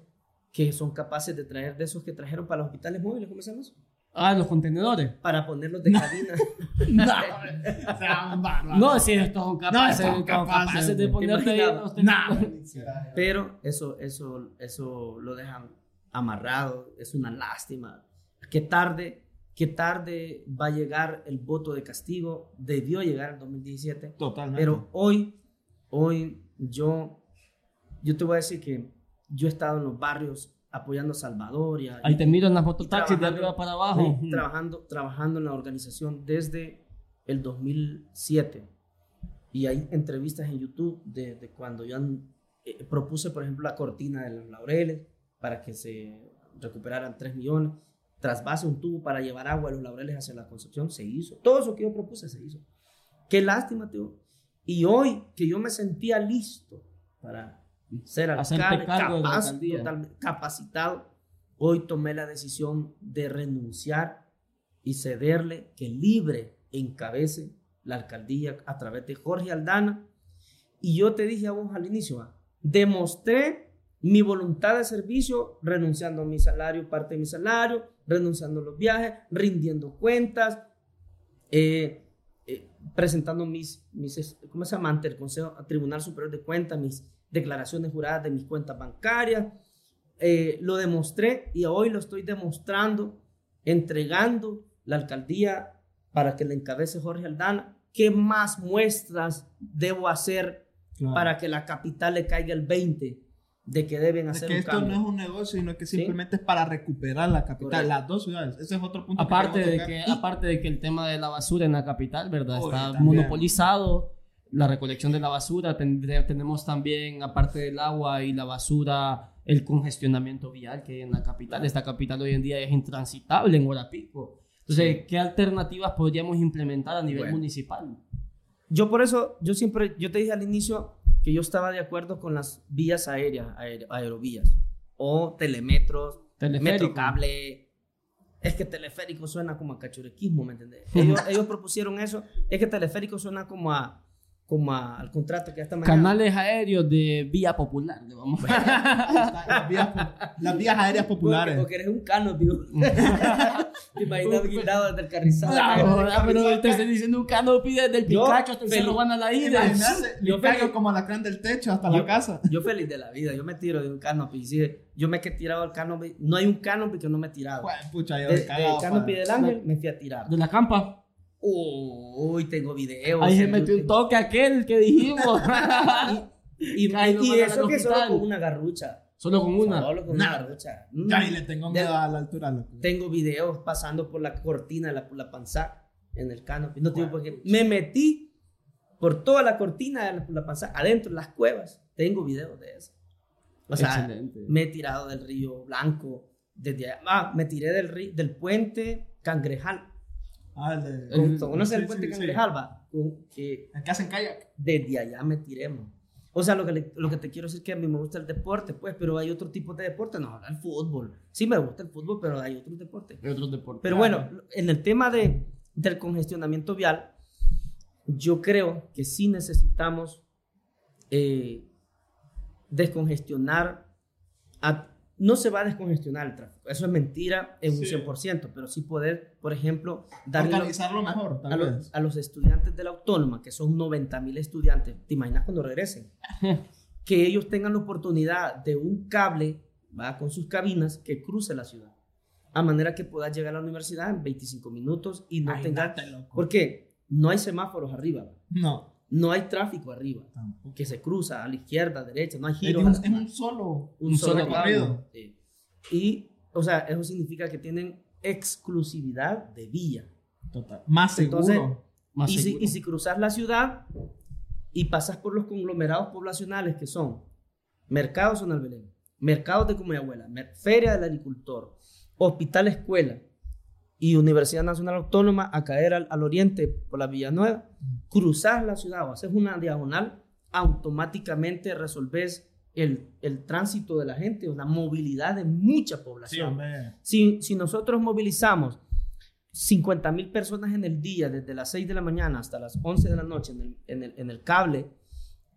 [SPEAKER 1] que son capaces de traer de esos que trajeron para los hospitales móviles, ¿cómo se llama eso?
[SPEAKER 3] Ah, los contenedores.
[SPEAKER 1] Para ponerlos de cabina.
[SPEAKER 2] O sea, un bárbaro.
[SPEAKER 3] No, si estos son capaces,
[SPEAKER 2] estos son capaces,
[SPEAKER 3] capaces de ponerte ahí los tenedores.
[SPEAKER 1] Pero eso, eso, eso lo dejan amarrado, es una lástima. Qué tarde, qué tarde va a llegar el voto de castigo, debió llegar en 2017,
[SPEAKER 2] Totalmente.
[SPEAKER 1] pero hoy, hoy yo, yo te voy a decir que yo he estado en los barrios apoyando a Salvador y a,
[SPEAKER 3] Ahí te miro en las mototaxis de arriba para abajo.
[SPEAKER 1] sí, trabajando, trabajando en la organización desde el 2007. Y hay entrevistas en YouTube de, de cuando yo eh, propuse, por ejemplo, la cortina de los laureles para que se recuperaran 3 millones. Trasvase un tubo para llevar agua de los laureles hacia la Concepción, se hizo. Todo eso que yo propuse se hizo. Qué lástima, tío. Y hoy que yo me sentía listo para ser alcalde, capaz, capacitado, hoy tomé la decisión de renunciar y cederle que libre encabece la alcaldía a través de Jorge Aldana. Y yo te dije a vos al inicio, ah, demostré mi voluntad de servicio renunciando a mi salario, parte de mi salario, renunciando a los viajes, rindiendo cuentas, eh, eh, presentando mis, mis, ¿cómo se llama? Ante el Consejo al Tribunal Superior de Cuentas, mis declaraciones juradas de mis cuentas bancarias. Eh, lo demostré y hoy lo estoy demostrando, entregando la alcaldía para que le encabece Jorge Aldana. ¿Qué más muestras debo hacer
[SPEAKER 2] Claro.
[SPEAKER 1] para que la capital le caiga el 20 de que deben
[SPEAKER 2] Es
[SPEAKER 1] hacer
[SPEAKER 2] que
[SPEAKER 1] un
[SPEAKER 2] esto
[SPEAKER 1] cambio?
[SPEAKER 2] no es un negocio, sino que simplemente es para recuperar la capital,
[SPEAKER 1] Correcto.
[SPEAKER 2] las dos ciudades. Ese es otro punto. que
[SPEAKER 3] Aparte de, que, aparte de que el tema de la basura en la capital, ¿verdad? Está
[SPEAKER 2] también.
[SPEAKER 3] monopolizado. La recolección de la basura. Ten- tenemos también, aparte del agua y la basura, el congestionamiento vial que hay en la capital. Esta capital hoy en día es intransitable en hora pico. Entonces, ¿qué alternativas podríamos implementar a nivel
[SPEAKER 1] Bueno.
[SPEAKER 3] municipal?
[SPEAKER 1] Yo por eso, yo siempre, yo te dije al inicio que yo estaba de acuerdo con las vías aéreas, aer- aerovías, o telemetros, metrocable. Es que teleférico suena como a cachurequismo, ¿me entendés? Ellos, ellos propusieron eso. Es que teleférico suena como a como a- al contrato que ya está mañana.
[SPEAKER 3] Canales aéreos de vía popular. le vamos a-
[SPEAKER 2] las, vías, las vías aéreas populares.
[SPEAKER 1] Porque eres un canopy. Te imaginas guindado desde el carrizal.
[SPEAKER 3] Pero te estoy diciendo un canopy desde el Picacho hasta el Juan a la ida.
[SPEAKER 1] Yo feliz.
[SPEAKER 2] como alacrán del techo hasta
[SPEAKER 1] Yo-
[SPEAKER 2] la casa.
[SPEAKER 1] Yo feliz de la vida. Yo me tiro de un canopy. Sí, yo me he tirado al canopy. No hay un canopy que no me he tirado.
[SPEAKER 2] Jue- Pucha, yo
[SPEAKER 1] De- del
[SPEAKER 2] cagado,
[SPEAKER 1] canopy del ángel me fui a tirar.
[SPEAKER 3] De la campa.
[SPEAKER 1] Uy, tengo videos.
[SPEAKER 3] Ahí se
[SPEAKER 1] en
[SPEAKER 3] metió un toque aquel que dijimos.
[SPEAKER 1] Y, y-
[SPEAKER 3] Ay,
[SPEAKER 1] y eso que solo con una garrucha.
[SPEAKER 3] Solo con una.
[SPEAKER 1] Solo con una garrucha.
[SPEAKER 2] Ya, y le tengo
[SPEAKER 1] De-
[SPEAKER 2] miedo a la altura. loco.
[SPEAKER 1] Tengo videos pasando por la cortina, la, la panza en el canopy. No te digo porque me metí por toda la cortina de la, la pasada, adentro, en las cuevas. Tengo videos de eso. O sea,
[SPEAKER 3] Excelente.
[SPEAKER 1] me he tirado del río Blanco, desde allá. Ah, me tiré del, ri- del puente Cangrejal.
[SPEAKER 2] Ah, el de...
[SPEAKER 3] El-
[SPEAKER 1] ¿Conoces el puente
[SPEAKER 2] sí, sí. El que hacen kayak.
[SPEAKER 1] desde allá me tiremos. O sea, lo que, le- lo que te quiero decir es que a mí me gusta el deporte, pues, pero hay otro tipo de deporte, no, el fútbol. Sí me gusta el fútbol, pero hay otros deportes.
[SPEAKER 3] Hay otros deportes.
[SPEAKER 1] Pero bueno, en el tema de, del congestionamiento vial, yo creo que sí necesitamos eh, descongestionar. a- no se va a descongestionar el tráfico, eso es mentira en un
[SPEAKER 2] Sí.
[SPEAKER 1] 100%, pero sí poder, por ejemplo, darle
[SPEAKER 2] Organizarlo mejor,
[SPEAKER 1] a, los, a los estudiantes de la autónoma, que son 90 mil estudiantes, ¿te imaginas cuando regresen? que ellos tengan la oportunidad de un cable ¿va? con sus cabinas que cruce la ciudad, a manera que puedas llegar a la universidad en 25 minutos y no tengas... Porque no hay semáforos arriba, ¿va?
[SPEAKER 2] No.
[SPEAKER 1] No hay tráfico arriba,
[SPEAKER 2] Tampoco.
[SPEAKER 1] que se cruza a la izquierda, a la derecha, no hay giros.
[SPEAKER 2] es un solo.
[SPEAKER 1] un
[SPEAKER 3] un
[SPEAKER 1] solo. Sí. Y, o sea, eso significa que tienen exclusividad de vía.
[SPEAKER 2] Total. Más seguro.
[SPEAKER 1] Entonces,
[SPEAKER 3] Más
[SPEAKER 1] y, si,
[SPEAKER 3] seguro.
[SPEAKER 1] y si cruzas la ciudad y pasas por los conglomerados poblacionales que son Mercado Zonal Belén, Mercados de Comayagüela, Mer- Feria del Agricultor, Hospital Escuela y Universidad Nacional Autónoma a caer al, al oriente por la Villanueva, cruzas la ciudad o haces una diagonal, automáticamente resolves el, el tránsito de la gente o la movilidad de mucha
[SPEAKER 2] Sí,
[SPEAKER 1] población.
[SPEAKER 2] hombre.
[SPEAKER 1] Si, si nosotros movilizamos 50 mil personas en el día, desde las 6 de la mañana hasta las 11 de la noche en el, en el, en el cable,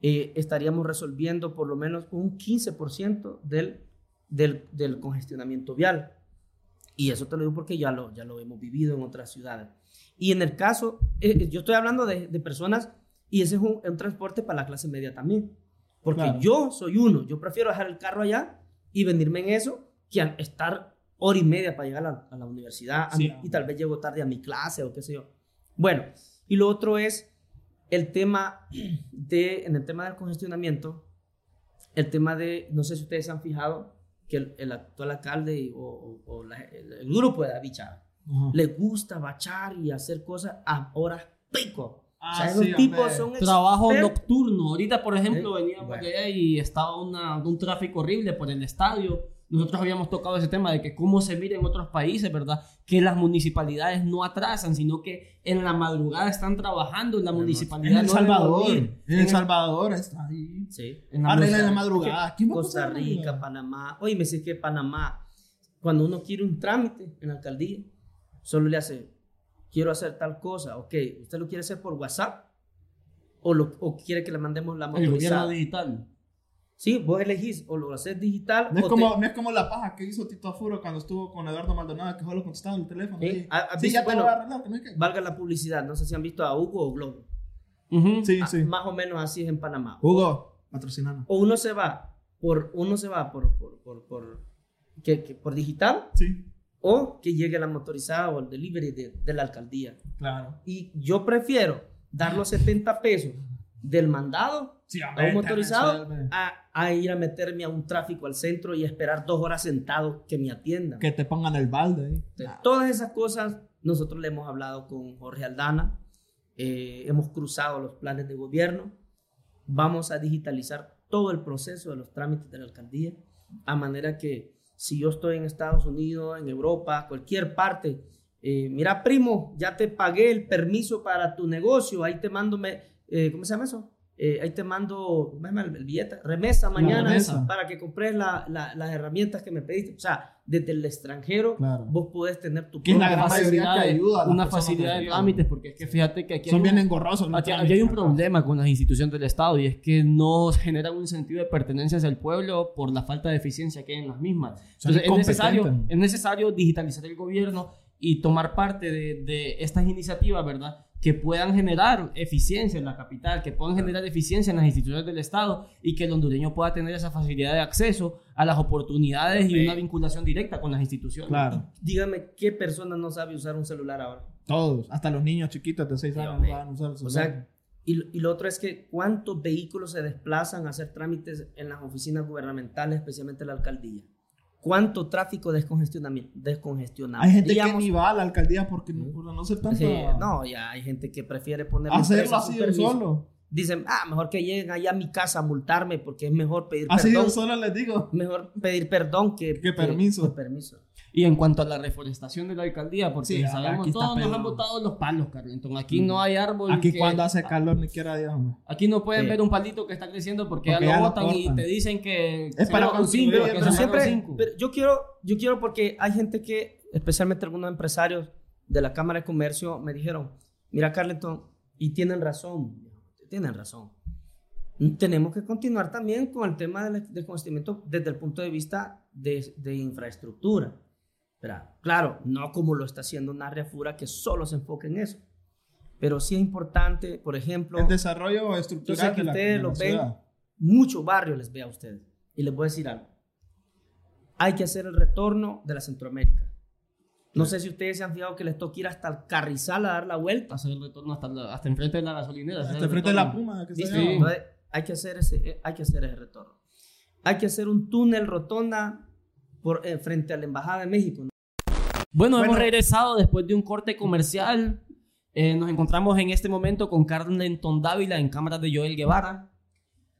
[SPEAKER 1] eh, estaríamos resolviendo por lo menos un 15% del, del, del congestionamiento vial. Y eso te lo digo porque ya lo, ya lo hemos vivido en otras ciudades. Y en el caso, eh, yo estoy hablando de, de personas, y ese es un, un transporte para la clase media también. Porque
[SPEAKER 2] Claro.
[SPEAKER 1] yo soy uno, yo prefiero dejar el carro allá y venirme en eso que a estar hora y media para llegar a la, a la universidad
[SPEAKER 2] Sí.
[SPEAKER 1] y tal vez llego tarde a mi clase o qué sé yo. Bueno, y lo otro es el tema de, en el tema del congestionamiento, el tema de, no sé si ustedes se han fijado que el, el actual alcalde o, o- o la- el, el grupo de David Chávez le gusta bachar y hacer cosas a horas pico.
[SPEAKER 2] Ah,
[SPEAKER 1] o sea, esos
[SPEAKER 2] sí,
[SPEAKER 1] tipos son
[SPEAKER 3] Trabajo
[SPEAKER 1] expertos.
[SPEAKER 3] nocturno. Ahorita, por ejemplo,
[SPEAKER 1] Eh,
[SPEAKER 3] veníamos
[SPEAKER 1] bueno.
[SPEAKER 3] de allá y estaba una, un tráfico horrible por el estadio. Nosotros habíamos tocado ese tema de que cómo se mira en otros países, ¿verdad? Que las municipalidades no atrasan, sino que en la madrugada están trabajando en la
[SPEAKER 2] En
[SPEAKER 3] municipalidad.
[SPEAKER 2] El
[SPEAKER 3] no debe
[SPEAKER 2] Salvador. En El Salvador está ahí.
[SPEAKER 1] Sí.
[SPEAKER 3] en la
[SPEAKER 2] Arregla
[SPEAKER 3] madrugada.
[SPEAKER 2] la madrugada. ¿Quién va a
[SPEAKER 1] Costa Rica? Panamá. Oye, me dice que Panamá, cuando uno quiere un trámite en la alcaldía, solo le hace, quiero hacer tal cosa. Ok, ¿usted lo quiere hacer por WhatsApp? ¿O, lo, o quiere que le mandemos la
[SPEAKER 3] El gobierno
[SPEAKER 1] motorizada?
[SPEAKER 3] digital.
[SPEAKER 1] Sí, vos elegís o lo haces digital
[SPEAKER 2] No es,
[SPEAKER 1] o
[SPEAKER 2] como,
[SPEAKER 1] te-
[SPEAKER 2] no es como la paja que hizo Tito Afuro cuando estuvo con Eduardo Maldonado, que solo contestaba en el teléfono.
[SPEAKER 1] Sí,
[SPEAKER 2] Sí,
[SPEAKER 1] ¿ha- has
[SPEAKER 2] Sí,
[SPEAKER 1] visto?
[SPEAKER 2] ya te
[SPEAKER 1] Bueno,
[SPEAKER 2] lo voy a arreglar, que
[SPEAKER 1] valga la publicidad. No sé si han visto a Hugo o Globo.
[SPEAKER 2] Sí,
[SPEAKER 1] Ah,
[SPEAKER 2] sí.
[SPEAKER 1] Más o menos así es en Panamá.
[SPEAKER 2] Hugo, patrocinando.
[SPEAKER 1] O uno se va por, uno se va por, por, por, por, que- que- por digital
[SPEAKER 2] Sí,
[SPEAKER 1] o que llegue la motorizada o el delivery de, de la alcaldía.
[SPEAKER 2] claro.
[SPEAKER 1] Y yo prefiero dar los 70 pesos del mandado
[SPEAKER 2] Sí,
[SPEAKER 1] a
[SPEAKER 2] hombre,
[SPEAKER 1] un motorizado a, a ir a meterme a un tráfico al centro y esperar dos horas sentado que me atiendan.
[SPEAKER 2] Que te pongan el balde ahí.
[SPEAKER 1] Entonces, todas esas cosas nosotros le hemos hablado con Jorge Aldana, eh, hemos cruzado los planes de gobierno, vamos a digitalizar todo el proceso de los trámites de la alcaldía, a manera que si yo estoy en Estados Unidos, en Europa, cualquier parte, eh, mira primo, ya te pagué el permiso para tu negocio, ahí te mando, me- eh, ¿cómo se llama eso? Eh, ahí te mando ¿cómo se llama el, el billete, remesa mañana
[SPEAKER 2] remesa.
[SPEAKER 1] para que compres la- la- las herramientas que me pediste. O sea, desde el extranjero
[SPEAKER 2] Claro.
[SPEAKER 1] vos podés tener tu
[SPEAKER 2] la
[SPEAKER 1] propia
[SPEAKER 2] gran
[SPEAKER 1] base.
[SPEAKER 2] mayoría que ayuda a
[SPEAKER 3] una facilidad de trámites, porque es que fíjate que aquí
[SPEAKER 2] Son
[SPEAKER 3] hay
[SPEAKER 2] bien
[SPEAKER 3] un-
[SPEAKER 2] engorrosos.
[SPEAKER 3] Aquí, aquí hay un problema con las instituciones del Estado y es que no generan un sentido de pertenencia hacia el pueblo por la falta de eficiencia que hay en las mismas.
[SPEAKER 2] Son
[SPEAKER 3] Entonces es necesario, es necesario digitalizar el gobierno y tomar parte de, de estas iniciativas, ¿verdad? Que puedan generar eficiencia en la capital, que puedan generar eficiencia en las instituciones del Estado y que el hondureño pueda tener esa facilidad de acceso a las oportunidades y una vinculación directa con las instituciones.
[SPEAKER 2] Claro.
[SPEAKER 1] Dígame, ¿qué persona no sabe usar un celular ahora?
[SPEAKER 2] Todos. Hasta los niños chiquitos de 6
[SPEAKER 1] Sí,
[SPEAKER 2] años
[SPEAKER 1] hombre.
[SPEAKER 2] van a usar el
[SPEAKER 1] O
[SPEAKER 2] celular.
[SPEAKER 1] sea, y, y lo otro es que cuántos vehículos se desplazan a hacer trámites en las oficinas gubernamentales, especialmente la alcaldía. ¿Cuánto tráfico descongestionami- descongestionamos?
[SPEAKER 2] hay gente que ni va a la alcaldía porque no, por no ser tanta...
[SPEAKER 1] sí, no, ya hay gente que prefiere poner
[SPEAKER 2] Hacerlo así de solo.
[SPEAKER 1] dicen, ah, mejor que lleguen allá a mi casa a multarme porque es mejor pedir
[SPEAKER 2] Así
[SPEAKER 1] perdón.
[SPEAKER 2] yo solo les digo.
[SPEAKER 1] Mejor pedir perdón que,
[SPEAKER 2] Que permiso.
[SPEAKER 1] que permiso.
[SPEAKER 3] Y en cuanto a la reforestación de la alcaldía, porque
[SPEAKER 2] Sí,
[SPEAKER 3] sabemos, todos nos han botado los palos, Carlenton. Aquí no hay árbol.
[SPEAKER 2] Aquí
[SPEAKER 3] que-
[SPEAKER 2] cuando hace calor ni quiera Dios, hombre.
[SPEAKER 3] Aquí no pueden
[SPEAKER 1] Sí.
[SPEAKER 3] ver un palito que está creciendo porque,
[SPEAKER 2] Porque
[SPEAKER 3] ya
[SPEAKER 2] ya
[SPEAKER 3] lo
[SPEAKER 2] lo
[SPEAKER 3] botan y te dicen que
[SPEAKER 2] Es para
[SPEAKER 3] sembraron cinco,
[SPEAKER 2] pero
[SPEAKER 1] Pero siempre, pero yo quiero, yo quiero porque hay gente que, especialmente algunos empresarios de la Cámara de Comercio, me dijeron, mira Carleton, y tienen razón, tienen razón. Tenemos que continuar también con el tema del desconocimiento desde el punto de vista de, de infraestructura. Verá, Claro, no como lo está haciendo Narria Fura, que solo se enfoca en eso. Pero sí es importante, por ejemplo,
[SPEAKER 2] El desarrollo
[SPEAKER 1] yo
[SPEAKER 2] estructural
[SPEAKER 1] sé que
[SPEAKER 2] de la,
[SPEAKER 1] ustedes
[SPEAKER 2] de la
[SPEAKER 1] lo ven, muchos barrios les ve a ustedes. Y les voy a decir algo. Hay que hacer el retorno de la Centroamérica. No sé si ustedes se han fijado que les toca ir hasta el Carrizal a dar la vuelta.
[SPEAKER 3] hacer el retorno hasta, la- hasta enfrente de la gasolinera.
[SPEAKER 2] Hasta
[SPEAKER 3] el
[SPEAKER 2] frente de la. Puma. Que.
[SPEAKER 1] Entonces, hay, que hacer ese, eh, hay que hacer ese retorno. Hay que hacer un túnel rotonda por, eh, frente a la Embajada de México.
[SPEAKER 3] Bueno,
[SPEAKER 2] Bueno.
[SPEAKER 3] hemos regresado después de un corte comercial. Eh, nos encontramos en este momento con Carlenton Dávila en cámara de Joel Guevara.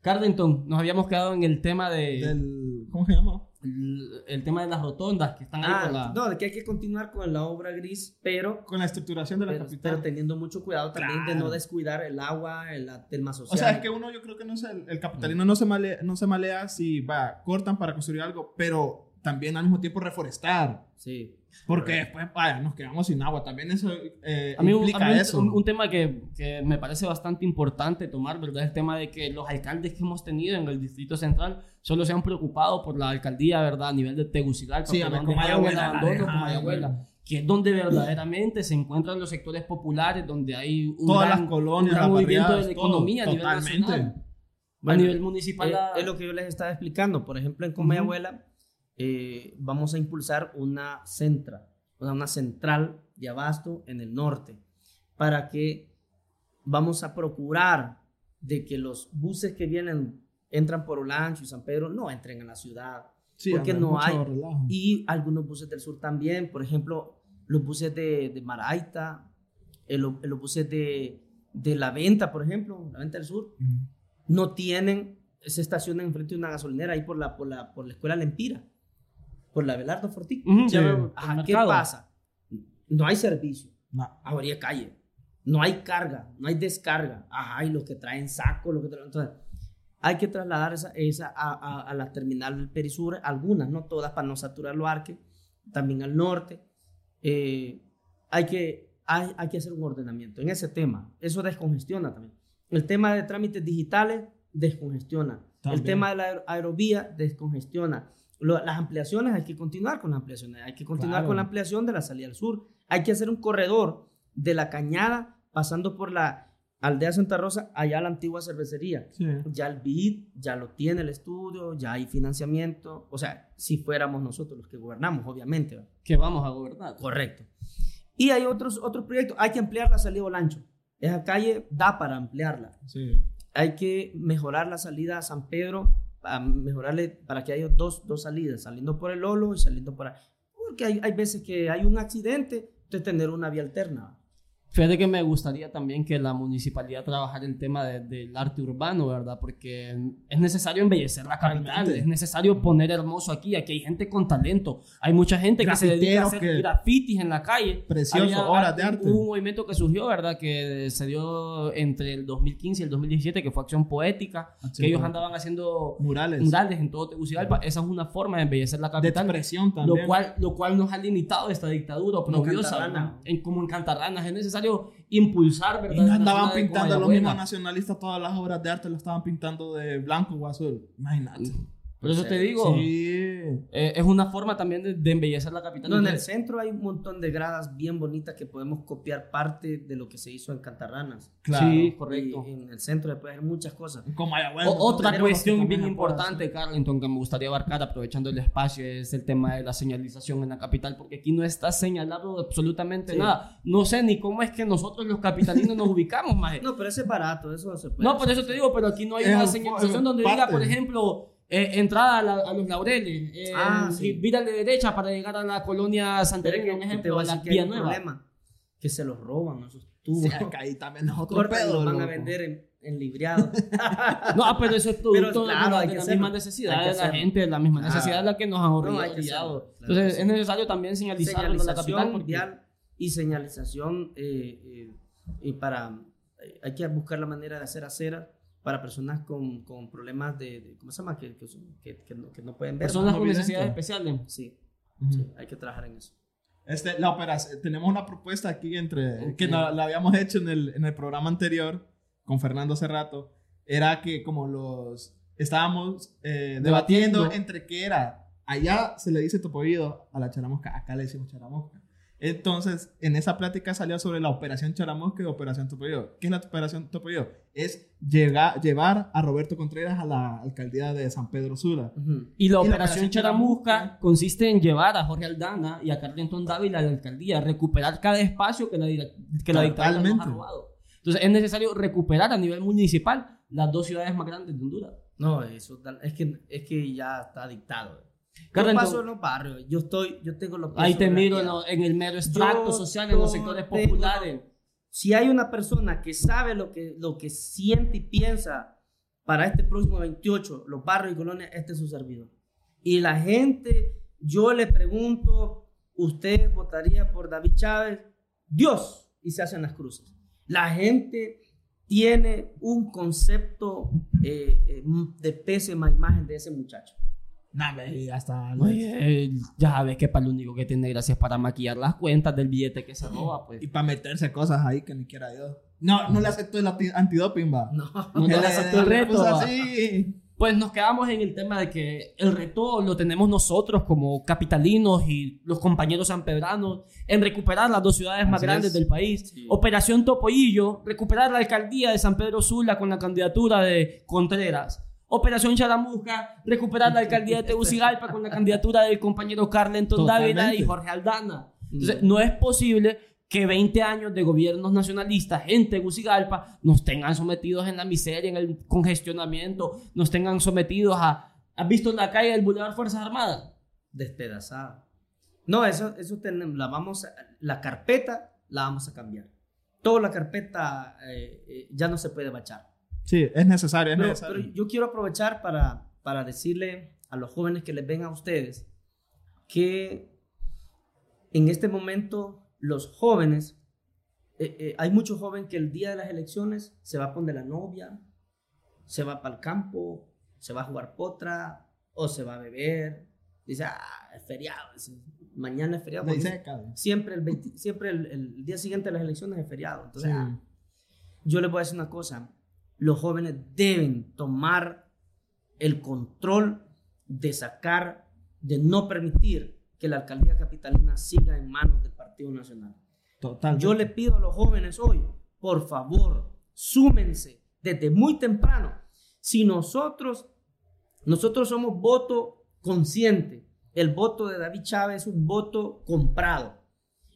[SPEAKER 3] Carlenton, nos habíamos quedado en el tema de
[SPEAKER 2] Del, ¿Cómo se llama?
[SPEAKER 3] el, el tema de las rotondas que están ahí por la
[SPEAKER 1] Ah, no, de que hay que continuar con la obra gris, pero,
[SPEAKER 2] Con la estructuración de la
[SPEAKER 1] pero,
[SPEAKER 2] capital.
[SPEAKER 1] pero teniendo mucho cuidado también de
[SPEAKER 2] Claro.
[SPEAKER 1] no descuidar el agua, el tema social.
[SPEAKER 2] O sea, es que uno, yo creo que no sé, el, el capitalino no se malea, no se malea si va, cortan para construir algo, pero también al mismo tiempo reforestar.
[SPEAKER 1] Sí.
[SPEAKER 2] Porque después, vaya, nos quedamos sin agua. También eso eh,
[SPEAKER 3] A mí,
[SPEAKER 2] implica
[SPEAKER 3] a mí
[SPEAKER 2] eso.
[SPEAKER 3] Un, un tema que, que me parece bastante importante tomar, ¿verdad? Es el tema de que los alcaldes que hemos tenido en el Distrito Central solo se han preocupado por la alcaldía, ¿verdad? A nivel de Tegucigalpa,
[SPEAKER 2] Sí, a como
[SPEAKER 3] dejado en el
[SPEAKER 2] Mayagüela, la
[SPEAKER 3] abandono
[SPEAKER 2] dejaron,
[SPEAKER 3] como Mayagüela,
[SPEAKER 2] güey.
[SPEAKER 3] que es donde verdaderamente se encuentran los sectores populares, donde hay un
[SPEAKER 2] Todas
[SPEAKER 3] gran,
[SPEAKER 2] las colonias,
[SPEAKER 3] un gran
[SPEAKER 2] las
[SPEAKER 3] movimiento de la
[SPEAKER 2] barriadas, todo,
[SPEAKER 3] economía a nivel
[SPEAKER 2] totalmente.
[SPEAKER 3] nacional. a
[SPEAKER 1] Bueno,
[SPEAKER 3] nivel municipal.
[SPEAKER 1] Es,
[SPEAKER 3] la-
[SPEAKER 1] es lo que yo les estaba explicando. Por ejemplo, en Comayagüela eh, vamos a impulsar una centra, una central de abasto en el norte, para que vamos a procurar de que los buses que vienen, entran por Olancho y San Pedro, no entren en la ciudad.
[SPEAKER 2] Sí,
[SPEAKER 1] porque no hay.
[SPEAKER 2] relajo.
[SPEAKER 1] Y algunos buses del sur también, por ejemplo, los buses de, de Maraita, eh, lo- los buses de, de La Venta, por ejemplo, La Venta del Sur, no tienen, se estacionan enfrente de una gasolinera ahí por la, por la, por la escuela Lempira, por la Belardo Fortí.
[SPEAKER 3] Ujú,
[SPEAKER 2] Sí.
[SPEAKER 1] Ajá, ¿Qué pasa? No hay servicio,
[SPEAKER 2] No.
[SPEAKER 1] habría calle, no hay carga, no hay descarga. Ajá, y los que traen saco, los que traen... Entonces, hay que trasladar esa, esa a, a- a la terminal del Perisur, algunas, no todas, para no saturar los arques, también al norte. Eh, hay, que, hay, hay que hacer un ordenamiento en ese tema. Eso descongestiona también. El tema de trámites digitales descongestiona.
[SPEAKER 2] También.
[SPEAKER 1] El tema de la aer- aerovía descongestiona. Lo- las ampliaciones, hay que continuar con las ampliaciones. Hay que continuar
[SPEAKER 2] Claro.
[SPEAKER 1] con la ampliación de la salida al sur. Hay que hacer un corredor de la cañada pasando por la aldea Santa Rosa, allá a la antigua cervecería.
[SPEAKER 2] Sí.
[SPEAKER 1] Ya el BID, ya lo tiene el estudio, ya hay financiamiento. O sea, si fuéramos nosotros los que gobernamos, obviamente. ¿verdad?
[SPEAKER 3] Que vamos a gobernar.
[SPEAKER 1] Correcto. Y hay otros, otros proyectos. Hay que ampliar la salida a Olancho. Esa calle da para ampliarla.
[SPEAKER 2] Sí.
[SPEAKER 1] Hay que mejorar la salida a San Pedro, para mejorarle para que haya dos, dos salidas, saliendo por el Olo y saliendo por. Porque hay, hay veces que hay un accidente, entonces tener una vía alterna.
[SPEAKER 3] Fíjate que me gustaría también que la municipalidad trabajara el tema de- del arte urbano, ¿verdad? Porque es necesario embellecer la capital, es necesario poner hermoso aquí. Aquí hay gente con talento, hay mucha gente que se dedica a hacer
[SPEAKER 2] que-
[SPEAKER 3] grafitis en la calle.
[SPEAKER 2] Precioso, obras de arte.
[SPEAKER 3] Hubo un movimiento que surgió, ¿verdad? Que se dio entre el 2015 y el 2017, que fue Acción Poética,
[SPEAKER 2] Acción
[SPEAKER 3] que ellos andaban haciendo
[SPEAKER 2] Murales.
[SPEAKER 3] murales en todo Tegucigalpa. Esa es una forma de embellecer la
[SPEAKER 2] De
[SPEAKER 3] capital.
[SPEAKER 2] expresión también.
[SPEAKER 3] Lo cual, lo cual nos ha limitado esta dictadura. ¿verdad? En, como en Cantarranas. Es necesario impulsar, ¿verdad?
[SPEAKER 2] Y no
[SPEAKER 3] esta
[SPEAKER 2] andaban
[SPEAKER 3] zona de
[SPEAKER 2] pintando los mismos nacionalistas, todas las obras de arte lo estaban pintando de blanco o azul. Imagínate.
[SPEAKER 3] Por eso te digo,
[SPEAKER 2] Sí.
[SPEAKER 3] eh, es una forma también de, de embellecer la capital.
[SPEAKER 1] No, en el centro hay un montón de gradas bien bonitas que podemos copiar parte de lo que se hizo en Cantarranas.
[SPEAKER 2] Claro.
[SPEAKER 3] Sí, correcto.
[SPEAKER 1] Y en el centro después hay muchas cosas.
[SPEAKER 2] Como
[SPEAKER 3] O- otra cuestión bien importante, Carlington, que me gustaría abarcar aprovechando el espacio es el tema de la señalización en la capital, porque aquí no está señalado absolutamente
[SPEAKER 1] Sí.
[SPEAKER 3] nada. No sé ni cómo es que nosotros los capitalinos nos ubicamos, más.
[SPEAKER 1] No, pero ese es barato, eso se puede.
[SPEAKER 3] No, por eso te digo, pero aquí no hay
[SPEAKER 2] Es
[SPEAKER 3] una
[SPEAKER 2] un-
[SPEAKER 3] señalización donde
[SPEAKER 2] parte.
[SPEAKER 3] diga, por ejemplo, eh, entrada a, la- a los laureles, eh,
[SPEAKER 1] Ah, sí.
[SPEAKER 3] vira de derecha para llegar a la colonia Santa
[SPEAKER 1] Pero
[SPEAKER 3] Elena,
[SPEAKER 1] que-
[SPEAKER 3] un ejemplo, a
[SPEAKER 1] a
[SPEAKER 3] la vía nueva.
[SPEAKER 1] problema, que se los roban esos tubo.
[SPEAKER 2] Sí, acá ahí también es otro
[SPEAKER 1] cortan y
[SPEAKER 2] pedo,
[SPEAKER 1] los van a
[SPEAKER 2] loco.
[SPEAKER 1] vender en, en libriado.
[SPEAKER 3] No, ah, pero eso es producto
[SPEAKER 1] claro,
[SPEAKER 3] de,
[SPEAKER 1] hay
[SPEAKER 3] de la misma necesidad de la
[SPEAKER 1] hacerlo.
[SPEAKER 3] gente, la misma
[SPEAKER 2] Ah.
[SPEAKER 3] necesidad de la que nos han
[SPEAKER 1] No,
[SPEAKER 3] olvidado.
[SPEAKER 1] que
[SPEAKER 3] Entonces es necesario también señalizarlo en la capital. porque-
[SPEAKER 1] vial y señalización eh, eh, y para eh, hay que buscar la manera de hacer acera para personas con, con problemas de, de- ¿cómo se llama? Que, que, que- que no, que no pueden ver.
[SPEAKER 3] Personas con necesidades especiales.
[SPEAKER 1] Sí,
[SPEAKER 2] Ujú.
[SPEAKER 1] sí, hay que trabajar en eso.
[SPEAKER 2] Este, la operación, tenemos una propuesta aquí entre,
[SPEAKER 1] Ok.
[SPEAKER 2] que la, la habíamos hecho en el, en el programa anterior con Fernando hace rato, era que como los estábamos eh, debatiendo,
[SPEAKER 3] Debatiendo.
[SPEAKER 2] entre qué era, allá se le dice topoído a la charamosca, acá le decimos charamosca. Entonces, en esa plática salió sobre la operación charamosca y operación topoído. ¿Qué es la operación topoído? Es llegar, llevar a Roberto Contreras a la alcaldía de San Pedro Sula.
[SPEAKER 1] Ujú.
[SPEAKER 3] Y la
[SPEAKER 2] la
[SPEAKER 3] operación Charamusca consiste en llevar a Jorge Aldana y a Carlenton Dávila a la alcaldía, recuperar cada espacio que la, que la dictadura nos ha robado. Entonces es necesario recuperar a nivel municipal las dos ciudades más grandes de Honduras.
[SPEAKER 1] No, eso es que, es que ya está dictado. Yo paso en los barrios, yo estoy, yo tengo los
[SPEAKER 3] ahí te miro en,
[SPEAKER 1] tierra.
[SPEAKER 3] lo- en el mero extracto
[SPEAKER 1] Yo
[SPEAKER 3] social, en los sectores
[SPEAKER 1] tengo-
[SPEAKER 3] populares.
[SPEAKER 1] si hay una persona que sabe lo que, lo que siente y piensa para este próximo 28, los barrios y colonias, este es su servidor. Y la gente, yo le pregunto, ¿usted votaría por David Chávez? Dios, y se hacen las cruces. La gente tiene un concepto eh, eh, de pésima imagen de ese muchacho.
[SPEAKER 2] Nada, hasta...
[SPEAKER 3] Eh, ya sabes que para lo único que tiene gracias para maquillar las cuentas del billete que se roba, pues.
[SPEAKER 2] Y para meterse cosas ahí que ni quiera Dios. No, no le aceptó el anti- antidoping, va.
[SPEAKER 1] No,
[SPEAKER 3] No, le aceptó el reto. va.
[SPEAKER 2] así.
[SPEAKER 3] Pues nos quedamos en el tema de que el reto lo tenemos nosotros como capitalinos y los compañeros sanpedranos en recuperar las dos ciudades más
[SPEAKER 2] Así
[SPEAKER 3] grandes
[SPEAKER 2] es.
[SPEAKER 3] del país.
[SPEAKER 1] Sí.
[SPEAKER 3] Operación Topoillo, recuperar la alcaldía de San Pedro Sula con la candidatura de Contreras. Operación Charamusca, recuperar la alcaldía de Tegucigalpa con la candidatura del compañero Carlenton Dávila y. Jorge Aldana. Entonces, no es posible que 20 años de gobiernos nacionalistas en Tegucigalpa nos tengan sometidos en la miseria, en el congestionamiento, nos tengan sometidos a... ¿Has visto la calle del Boulevard Fuerzas Armadas?
[SPEAKER 1] despedazada. No, eso, eso tenemos, la vamos a- la carpeta la vamos a cambiar. Toda la carpeta eh, eh, ya no se puede bachar.
[SPEAKER 2] Sí, es necesario, es
[SPEAKER 1] Pero,
[SPEAKER 2] necesario.
[SPEAKER 1] pero yo quiero aprovechar para, para decirle a los jóvenes que les ven a ustedes que en este momento los jóvenes, eh, eh, hay muchos jóvenes que el día de las elecciones se va a poner la novia, se va para el campo, se va a jugar potra o se va a beber. Dice, ah, es feriado. mañana es feriado. Siempre, el, 20 siempre el, el día siguiente de las elecciones es feriado. Entonces,
[SPEAKER 2] Sí.
[SPEAKER 1] ah, yo les voy a decir una cosa. Los jóvenes deben tomar el control de sacar, de no permitir que la alcaldía capitalina siga en manos del Partido Nacional.
[SPEAKER 2] Total.
[SPEAKER 1] Yo le pido a los jóvenes hoy, por favor, súmense desde muy temprano. Si nosotros, nosotros somos voto consciente, el voto de David Chávez es un voto comprado.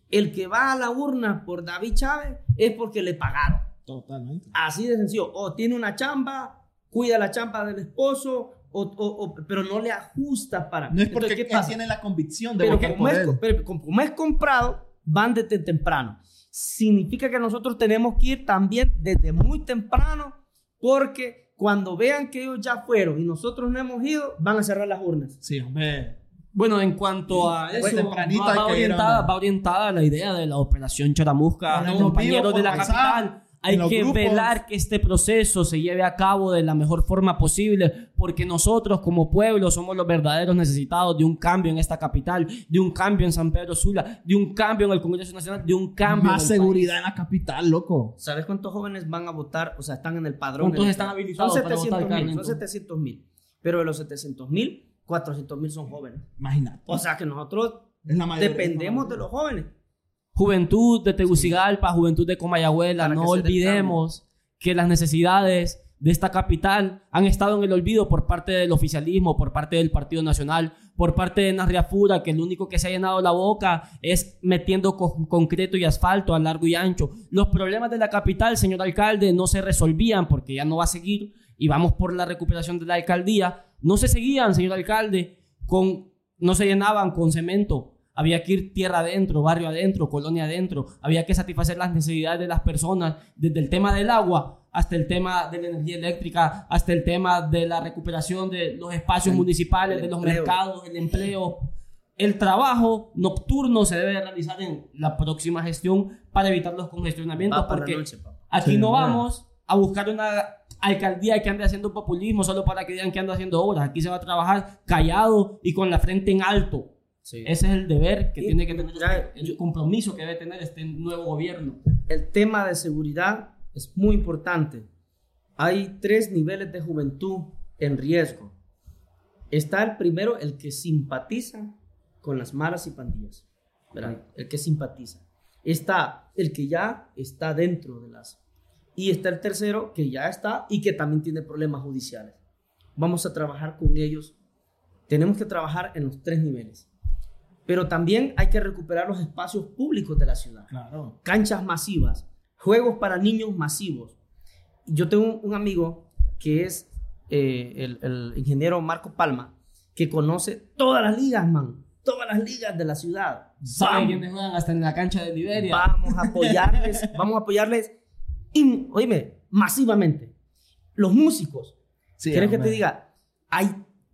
[SPEAKER 1] El que va a la urna por David Chávez es porque le pagaron.
[SPEAKER 2] Totalmente.
[SPEAKER 1] Así de sencillo. O tiene una chamba, cuida la chamba del esposo, o, o- o- pero no le ajusta para.
[SPEAKER 2] No es
[SPEAKER 1] Entonces,
[SPEAKER 2] porque
[SPEAKER 1] ¿qué
[SPEAKER 2] él tiene la convicción de
[SPEAKER 1] pero
[SPEAKER 2] votar
[SPEAKER 1] como,
[SPEAKER 2] por
[SPEAKER 1] es,
[SPEAKER 2] él.
[SPEAKER 1] pero como es comprado, van desde temprano. Significa que nosotros tenemos que ir también desde muy temprano, porque cuando vean que ellos ya fueron y nosotros no hemos ido, van a cerrar las urnas.
[SPEAKER 2] Sí, hombre.
[SPEAKER 3] Bueno, en cuanto a
[SPEAKER 2] Pues
[SPEAKER 3] eso,
[SPEAKER 2] tempranito
[SPEAKER 3] va, va
[SPEAKER 2] a
[SPEAKER 3] orientada, va orientada la idea de la operación Charamusca.
[SPEAKER 2] El
[SPEAKER 3] compañeros de la
[SPEAKER 2] por WhatsApp,
[SPEAKER 3] capital, hay que
[SPEAKER 2] grupos.
[SPEAKER 3] velar que este proceso se lleve a cabo de la mejor forma posible, porque nosotros como pueblo somos los verdaderos necesitados de un cambio en esta capital, de un cambio en San Pedro Sula, de un cambio en el Congreso Nacional, de un cambio
[SPEAKER 2] Más
[SPEAKER 3] en el
[SPEAKER 2] seguridad en la capital, loco.
[SPEAKER 1] ¿Sabes cuántos jóvenes van a votar? O sea, están en el padrón.
[SPEAKER 3] ¿Cuántos
[SPEAKER 1] electoral?
[SPEAKER 3] están habilitados
[SPEAKER 1] Son
[SPEAKER 3] para votar,
[SPEAKER 1] 700 mil. Son
[SPEAKER 3] tú?
[SPEAKER 1] 700 mil. Pero de los 700 mil, 400 mil son jóvenes.
[SPEAKER 2] Imagínate.
[SPEAKER 1] O sea que nosotros dependemos de los jóvenes.
[SPEAKER 3] Juventud de Tegucigalpa, Juventud de Comayagüela,
[SPEAKER 1] Para
[SPEAKER 3] no
[SPEAKER 1] que
[SPEAKER 3] olvidemos que las necesidades de esta capital han estado en el olvido por parte del oficialismo, por parte del Partido Nacional, por parte de Narriafura, que el único que se ha llenado la boca es metiendo co- concreto y asfalto a largo y ancho. Los problemas de la capital, señor alcalde, no se resolvían porque ya no va a seguir y vamos por la recuperación de la alcaldía. No se seguían, señor alcalde, con, no se llenaban con cemento había que ir tierra adentro, barrio adentro, colonia adentro, había que satisfacer las necesidades de las personas, desde el tema del agua hasta el tema de la energía eléctrica, hasta el tema de la recuperación de los espacios
[SPEAKER 1] El-
[SPEAKER 3] municipales,
[SPEAKER 1] el
[SPEAKER 3] de los
[SPEAKER 1] empleo.
[SPEAKER 3] mercados, el empleo. El trabajo nocturno se debe realizar en la próxima gestión para evitar los congestionamientos, porque
[SPEAKER 1] noche.
[SPEAKER 3] Aquí
[SPEAKER 2] Sí,
[SPEAKER 3] no
[SPEAKER 2] bueno.
[SPEAKER 3] vamos a buscar una alcaldía que ande haciendo populismo solo para que digan que anda haciendo obras. Aquí se va a trabajar callado y con la frente en alto.
[SPEAKER 1] Sí.
[SPEAKER 3] Ese es el deber que
[SPEAKER 1] Y,
[SPEAKER 3] tiene que tener, el compromiso que debe tener este nuevo gobierno.
[SPEAKER 1] El tema de seguridad es muy importante. Hay tres niveles de juventud en riesgo. Está el primero, el que simpatiza con las maras y pandillas. ¿verdad? El que simpatiza. Está el que ya está dentro de las... Y está el tercero que ya está y que también tiene problemas judiciales. Vamos a trabajar con ellos. Tenemos que trabajar en los tres niveles. Pero también hay que recuperar los espacios públicos de la ciudad
[SPEAKER 2] Claro.
[SPEAKER 1] canchas masivas, juegos para niños masivos. Yo tengo un, amigo que es eh, el, el ingeniero Marco Palma, que conoce todas las ligas, man, todas las ligas de la ciudad.
[SPEAKER 3] ¿Saben
[SPEAKER 1] Vamos,
[SPEAKER 3] quiénes juegan hasta en la cancha de Liberia?
[SPEAKER 1] vamos a apoyarles, vamos a apoyarles, in- oíme, masivamente. Los músicos,
[SPEAKER 2] Sí,
[SPEAKER 1] ¿Quieres que
[SPEAKER 2] hombre.
[SPEAKER 1] te diga? Hay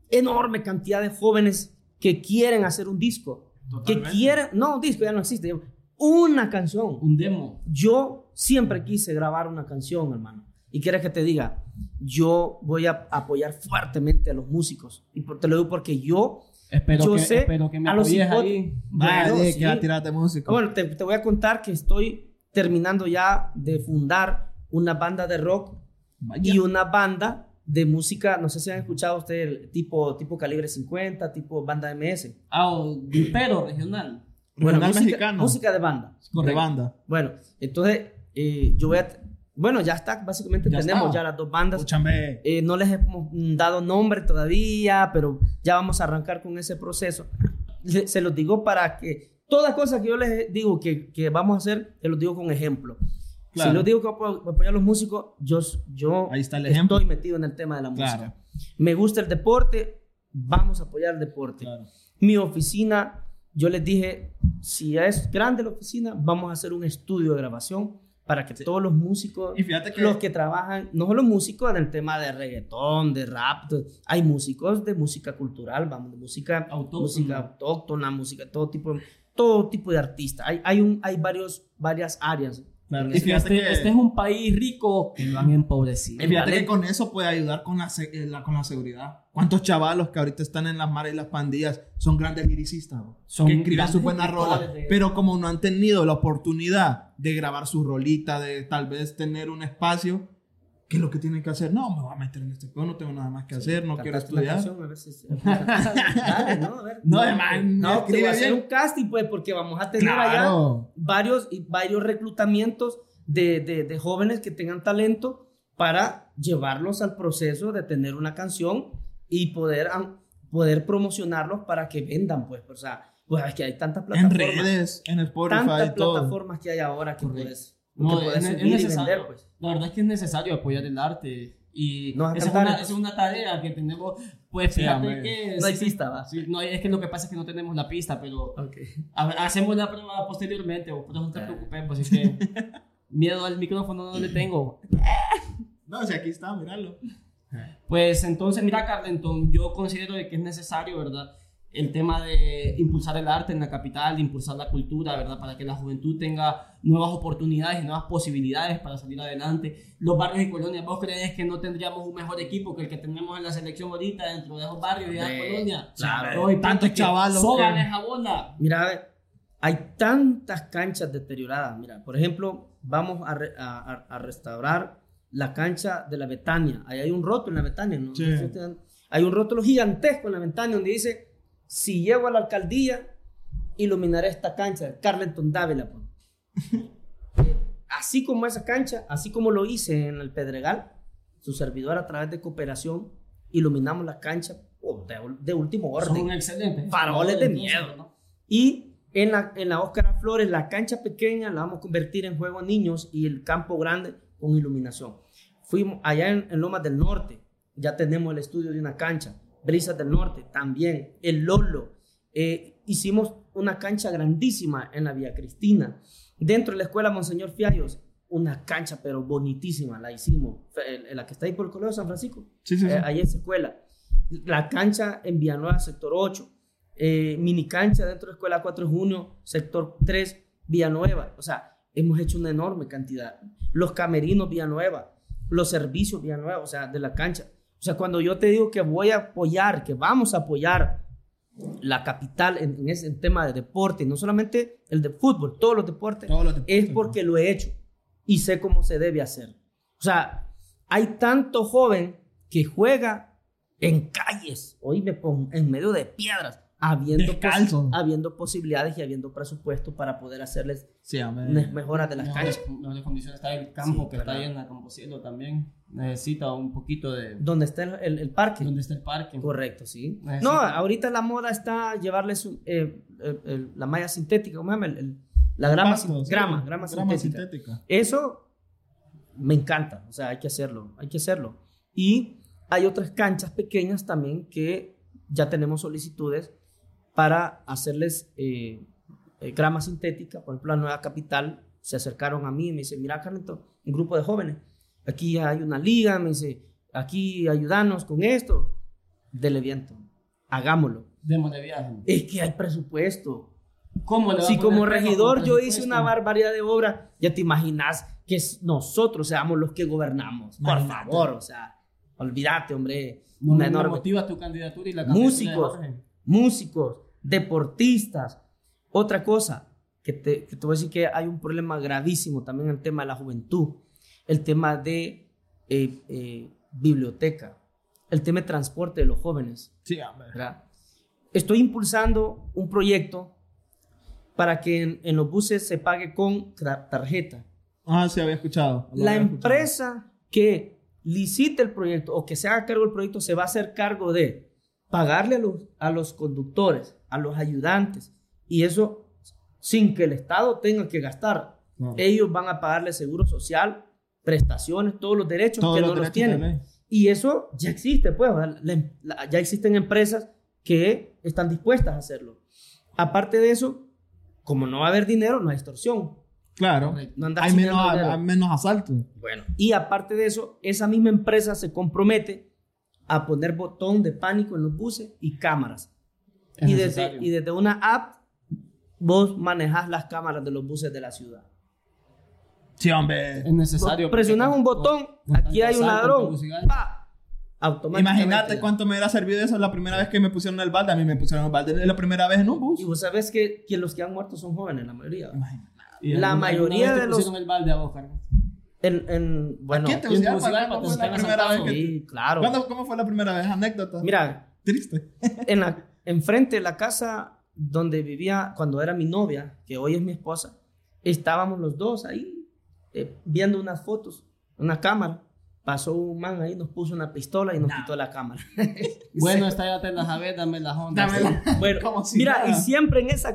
[SPEAKER 1] enorme cantidad de jóvenes que quieren hacer un disco,
[SPEAKER 2] Totalmente.
[SPEAKER 1] que quieren, no, disco ya no existe, una canción.
[SPEAKER 3] Un demo.
[SPEAKER 1] Yo siempre quise grabar una canción, hermano. Y quieres que te diga, yo voy a apoyar fuertemente a los músicos. Y por- te lo digo porque yo,
[SPEAKER 3] Espero,
[SPEAKER 1] Yo
[SPEAKER 3] que,
[SPEAKER 1] sé
[SPEAKER 3] espero que me
[SPEAKER 1] a los
[SPEAKER 3] ahí.
[SPEAKER 2] Vaya,
[SPEAKER 1] Bueno, sí.
[SPEAKER 2] que va a tirarte música.
[SPEAKER 1] bueno, te, te voy a contar que estoy terminando ya de fundar una banda de rock
[SPEAKER 2] Vaya.
[SPEAKER 1] y una banda de música, no sé si han escuchado ustedes, tipo, tipo calibre 50, tipo banda MS.
[SPEAKER 3] Ah, o- pero regional.
[SPEAKER 2] Regional
[SPEAKER 1] música,
[SPEAKER 2] mexicano.
[SPEAKER 1] música de banda.
[SPEAKER 2] de banda.
[SPEAKER 1] Bueno, entonces eh, yo voy a... Bueno, ya está, básicamente
[SPEAKER 3] Ya
[SPEAKER 1] tenemos
[SPEAKER 3] está.
[SPEAKER 1] ya las dos bandas.
[SPEAKER 2] Escúchame.
[SPEAKER 1] Eh, no les hemos dado nombre todavía, pero ya vamos a arrancar con ese proceso. Se, se los digo para que todas cosas que yo les digo que, que vamos a hacer, te los digo con ejemplo.
[SPEAKER 2] Claro.
[SPEAKER 1] Si les digo que voy a apo- apoyar a los músicos, yo, yo
[SPEAKER 2] Ahí está el ejemplo.
[SPEAKER 1] estoy metido en el tema de la música.
[SPEAKER 2] Claro.
[SPEAKER 1] Me gusta el deporte, vamos a apoyar el deporte.
[SPEAKER 2] Claro.
[SPEAKER 1] Mi oficina, yo les dije, si es grande la oficina, vamos a hacer un estudio de grabación para que todos los músicos,
[SPEAKER 2] Y fíjate que-
[SPEAKER 1] los que trabajan, no solo músicos en el tema de reggaetón, de rap, de- hay músicos de música cultural, vamos, de música
[SPEAKER 3] Autóctona.
[SPEAKER 1] música autóctona, música, todo tipo, todo tipo de artista. Hay, hay, un, hay varios, varias áreas.
[SPEAKER 2] Claro. Y fíjate
[SPEAKER 3] Este,
[SPEAKER 2] que-
[SPEAKER 3] este es un país rico que lo han empobrecido.
[SPEAKER 2] Y fíjate
[SPEAKER 1] Vale.
[SPEAKER 2] que con eso puede ayudar con la, eh, la- con la seguridad. ¿Cuántos chavalos que ahorita están en las maras y las pandillas son grandes liricistas? bro?
[SPEAKER 3] Son
[SPEAKER 2] que escriben sus buenas rolas.
[SPEAKER 3] de-
[SPEAKER 2] Pero como no han tenido la oportunidad de grabar su rolita, de tal vez tener un espacio, ¿qué es lo que tienen que hacer? No, me voy a meter en este pedo, no tengo nada más que hacer, no quiero estudiar.
[SPEAKER 1] canción, a ver si- Dale, no, a ver.
[SPEAKER 2] No, además,
[SPEAKER 1] No, te voy a hacer un casting, pues, porque vamos a tener allá
[SPEAKER 2] Claro.
[SPEAKER 1] varios, y varios reclutamientos de, de, de jóvenes que tengan talento para llevarlos al proceso de tener una canción y poder, poder promocionarlos para que vendan, pues. O sea, pues es que hay tantas
[SPEAKER 2] En
[SPEAKER 1] plataformas.
[SPEAKER 2] redes, en Spotify
[SPEAKER 1] tantas
[SPEAKER 2] y todo.
[SPEAKER 1] plataformas que hay ahora que
[SPEAKER 3] Correcto.
[SPEAKER 1] puedes,
[SPEAKER 3] No,
[SPEAKER 1] que puedes vender, pues.
[SPEAKER 3] La verdad es que es necesario apoyar el arte. Y esa, es una, esa es una tarea que tenemos. Pues
[SPEAKER 2] Sí,
[SPEAKER 3] fíjate
[SPEAKER 2] hombre.
[SPEAKER 3] que.
[SPEAKER 1] No hay
[SPEAKER 3] sí,
[SPEAKER 1] pista, va.
[SPEAKER 3] sí, no, es que lo que pasa es que no tenemos la pista, pero
[SPEAKER 1] Ok.
[SPEAKER 3] a hacemos la prueba posteriormente. o Por eso no te
[SPEAKER 1] Ah.
[SPEAKER 3] preocupes, pues es que miedo al micrófono no le tengo.
[SPEAKER 2] No, si aquí está, míralo.
[SPEAKER 3] Pues entonces, mira, Carlenton, yo considero de que es necesario, ¿verdad? El tema de impulsar el arte en la capital, de impulsar la cultura, ¿verdad? Para que la juventud tenga nuevas oportunidades y nuevas posibilidades para salir adelante. Los barrios y colonias, ¿vos crees que no tendríamos un mejor equipo que el que tenemos en la selección ahorita dentro de esos barrios y esas
[SPEAKER 1] Hombre,
[SPEAKER 3] colonias?
[SPEAKER 1] claro.
[SPEAKER 3] No, y
[SPEAKER 2] Tantos chavalos
[SPEAKER 3] Soban esa bola.
[SPEAKER 1] Mira, hay tantas canchas deterioradas. Mira, por ejemplo, vamos a, re- a- a- restaurar la cancha de la Betania. Ahí hay un rótulo en la Betania, ¿no?
[SPEAKER 2] Sí.
[SPEAKER 1] Hay un rótulo gigantesco en la Betania donde dice, si llego a la alcaldía, iluminaré esta cancha. Carleton Dávila. Eh, así como esa cancha, así como lo hice en el Pedregal, su servidor a través de cooperación, iluminamos la cancha oh, de, de último orden.
[SPEAKER 3] Son excelentes.
[SPEAKER 1] Faroles de miedo.
[SPEAKER 3] ¿no?
[SPEAKER 1] Y en la, en la Óscar Flores, la cancha pequeña la vamos a convertir en juego a niños y el campo grande con iluminación. Fuimos allá en, en Lomas del Norte, ya tenemos el estudio de una cancha. Brisas del Norte también, el Lolo. Eh, hicimos una cancha grandísima en la Vía Cristina. Dentro de la escuela Monseñor Fiallos, una cancha pero bonitísima, la hicimos. El- La que está ahí por el Colegio de San Francisco.
[SPEAKER 2] Sí, sí, sí.
[SPEAKER 1] Eh, ahí esa escuela. La cancha en Villanueva, sector 8. Eh, mini cancha dentro de la escuela 4 de junio, sector 3, Villanueva. O sea, hemos hecho una enorme cantidad. Los camerinos Villanueva, los servicios Villanueva, o sea, de la cancha. O sea, cuando yo te digo que voy a apoyar, que vamos a apoyar la capital en, en ese tema de deporte, no solamente el de fútbol, todos los deportes,
[SPEAKER 2] Todos los deportes,
[SPEAKER 1] es porque lo he hecho y sé cómo se debe hacer. O sea, hay tanto joven que juega en calles, hoy me pongo en medio de piedras, habiendo,
[SPEAKER 2] Descalzo.
[SPEAKER 1] habiendo posibilidades y habiendo presupuesto para poder hacerles
[SPEAKER 2] Sí,
[SPEAKER 1] mejoras de las
[SPEAKER 3] Mejores,
[SPEAKER 1] canchas.
[SPEAKER 3] mejores condiciones está el campo
[SPEAKER 1] Sí,
[SPEAKER 3] que está ahí en la Camposielo también. Necesita un poquito de...
[SPEAKER 1] Donde está el, el- el parque.
[SPEAKER 3] ¿Dónde está el parque?
[SPEAKER 1] Correcto, sí.
[SPEAKER 3] Eh,
[SPEAKER 1] No, ahorita la moda está llevarles un- eh, el- el- la malla sintética, ¿cómo se llama? El- el- la grama,
[SPEAKER 2] Pasto,
[SPEAKER 1] sin-
[SPEAKER 2] sí.
[SPEAKER 1] grama, grama sintética.
[SPEAKER 2] sintética.
[SPEAKER 1] Eso me encanta, o sea, hay que hacerlo, hay que hacerlo. Y hay otras canchas pequeñas también que ya tenemos solicitudes para hacerles eh, eh, grama sintética. Por ejemplo, la nueva capital se acercaron a mí y me dice, mira, Carlito, un grupo de jóvenes, aquí hay una liga, me dice, aquí ayudanos con esto, del viento, hagámoslo.
[SPEAKER 3] Démosle viaje.
[SPEAKER 1] Es que hay presupuesto,
[SPEAKER 3] ¿Cómo le
[SPEAKER 1] si como regidor yo hice una barbaridad de obra, ya te imaginas que nosotros seamos los que gobernamos. Por
[SPEAKER 2] Imagínate.
[SPEAKER 1] favor, o sea, olvídate, hombre.
[SPEAKER 3] No
[SPEAKER 1] una enorme-
[SPEAKER 3] motiva tu candidatura y la candidatura de
[SPEAKER 1] Músicos, músicos, deportistas. Otra cosa, que te, que te voy a decir que hay un problema gravísimo también en el tema de la juventud, el tema de eh, eh, biblioteca, el tema de transporte de los jóvenes.
[SPEAKER 2] Sí.
[SPEAKER 1] Estoy impulsando un proyecto para que en, en los buses se pague con tarjeta.
[SPEAKER 2] Ah, sí, había escuchado. Lo
[SPEAKER 1] La
[SPEAKER 2] había escuchado.
[SPEAKER 1] empresa que licite el proyecto o que se haga cargo del proyecto se va a hacer cargo de pagarle a los, a los conductores, a los ayudantes, y eso sin que el Estado tenga que gastar.
[SPEAKER 2] No.
[SPEAKER 1] Ellos van a pagarle seguro social, prestaciones, todos los derechos
[SPEAKER 2] Todos
[SPEAKER 1] que
[SPEAKER 2] los
[SPEAKER 1] no los
[SPEAKER 2] derechos
[SPEAKER 1] tienen. Y eso ya existe, pues, la- la- ya existen empresas que están dispuestas a hacerlo. Aparte de eso, como no va a haber dinero, no hay extorsión.
[SPEAKER 2] Claro.
[SPEAKER 1] No
[SPEAKER 2] Hay menos, hay menos asalto.
[SPEAKER 1] Bueno, y aparte de eso, esa misma empresa se compromete a poner botón de pánico en los buses y cámaras.
[SPEAKER 3] Es
[SPEAKER 1] Y desde, y desde una app, vos manejas las cámaras de los buses de la ciudad.
[SPEAKER 2] Sí, hombre.
[SPEAKER 3] Es necesario.
[SPEAKER 1] Presionás un botón,
[SPEAKER 3] con
[SPEAKER 1] aquí hay un ladrón,
[SPEAKER 3] Tegucigalpa.
[SPEAKER 1] ¡pa! automáticamente.
[SPEAKER 2] Imagínate cuánto me hubiera servido eso la primera vez que me pusieron el balde. A mí me pusieron el balde es la primera vez en un bus.
[SPEAKER 1] Y vos sabés que, que los que han muerto son jóvenes, la mayoría.
[SPEAKER 2] Imagínate.
[SPEAKER 1] La mayoría de los-
[SPEAKER 3] pusieron el balde a vos, Carlos.
[SPEAKER 1] En, en- bueno,
[SPEAKER 2] ¿Quién te
[SPEAKER 3] en
[SPEAKER 2] Tegucigalpa,
[SPEAKER 3] Tegucigalpa
[SPEAKER 2] ¿cuándo
[SPEAKER 3] te
[SPEAKER 2] fue la primera vez que-
[SPEAKER 1] sí, claro.
[SPEAKER 2] ¿Cuándo- ¿Cómo fue la primera vez? Anécdota.
[SPEAKER 1] Mira,
[SPEAKER 2] Triste.
[SPEAKER 1] en la, enfrente de la casa donde vivía cuando era mi novia, que hoy es mi esposa, estábamos los dos ahí eh, viendo unas fotos, una cámara. Pasó un man ahí, nos puso una pistola y nos quitó la cámara.
[SPEAKER 3] Bueno, esta ya te la sabes, dame las ondas.
[SPEAKER 2] Dámela.
[SPEAKER 1] Bueno,
[SPEAKER 2] Como si
[SPEAKER 1] mira,
[SPEAKER 2] nada.
[SPEAKER 1] y siempre en esa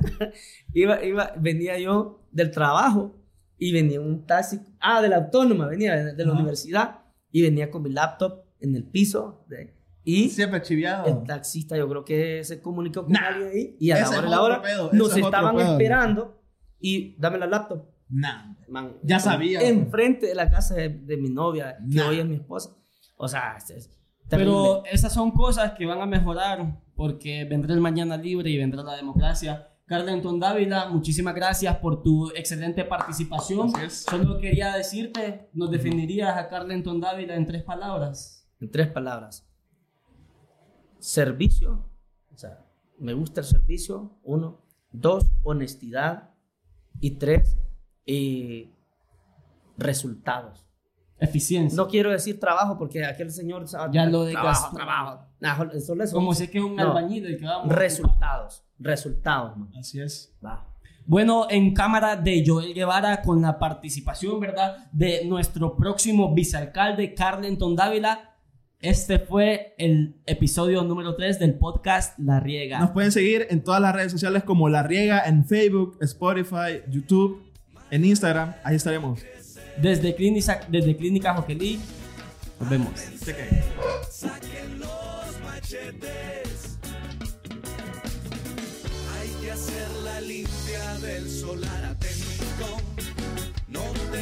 [SPEAKER 1] iba, iba, venía yo del trabajo y venía un taxi, ah, de la autónoma, venía de, de la universidad y venía con mi laptop en el piso de- y
[SPEAKER 2] Siempre chiviado.
[SPEAKER 1] el taxista yo creo que se comunicó con
[SPEAKER 2] Nah,
[SPEAKER 1] alguien ahí y a la
[SPEAKER 2] ese
[SPEAKER 1] hora de
[SPEAKER 2] es
[SPEAKER 1] la hora
[SPEAKER 2] pedo,
[SPEAKER 1] nos
[SPEAKER 2] es
[SPEAKER 1] estaban
[SPEAKER 2] pedo.
[SPEAKER 1] esperando y dame la laptop.
[SPEAKER 2] Nah.
[SPEAKER 1] Man,
[SPEAKER 2] Ya sabía.
[SPEAKER 1] Enfrente de la casa de, de mi novia, que
[SPEAKER 2] Nah.
[SPEAKER 1] hoy es mi esposa. O sea, es, es terrible.
[SPEAKER 3] Pero esas son cosas que van a mejorar porque vendrá el mañana libre y vendrá la democracia. Carlenton Dávila, muchísimas gracias por tu excelente participación.
[SPEAKER 2] Es.
[SPEAKER 3] Solo quería decirte, ¿nos definirías a Carlenton Dávila en tres palabras?
[SPEAKER 1] En tres palabras. Servicio. O sea, me gusta el servicio. Uno. Dos, honestidad. Y tres, eh, resultados.
[SPEAKER 3] Eficiencia.
[SPEAKER 1] No quiero decir trabajo porque aquel señor sabe-
[SPEAKER 3] Ya lo digas.
[SPEAKER 1] trabajo, trabajo. Nah, solo eso.
[SPEAKER 3] Como si es que es un
[SPEAKER 1] No.
[SPEAKER 3] albañil el que vamos a
[SPEAKER 1] Resultados. Resultados, man.
[SPEAKER 2] Así es.
[SPEAKER 1] Va.
[SPEAKER 3] Bueno, en cámara de Joel Guevara con la participación, ¿verdad? De nuestro próximo vicealcalde, Carlenton Dávila. Este fue el episodio número 3 del podcast La Riega.
[SPEAKER 2] Nos pueden seguir en todas las redes sociales como La Riega, en Facebook, Spotify, YouTube, en Instagram. Ahí estaremos.
[SPEAKER 3] Desde Clínica, desde Clínica Joquelí. Nos vemos.
[SPEAKER 4] Saquen los machetes. Hay que hacer la limpia del solar. Atento, no te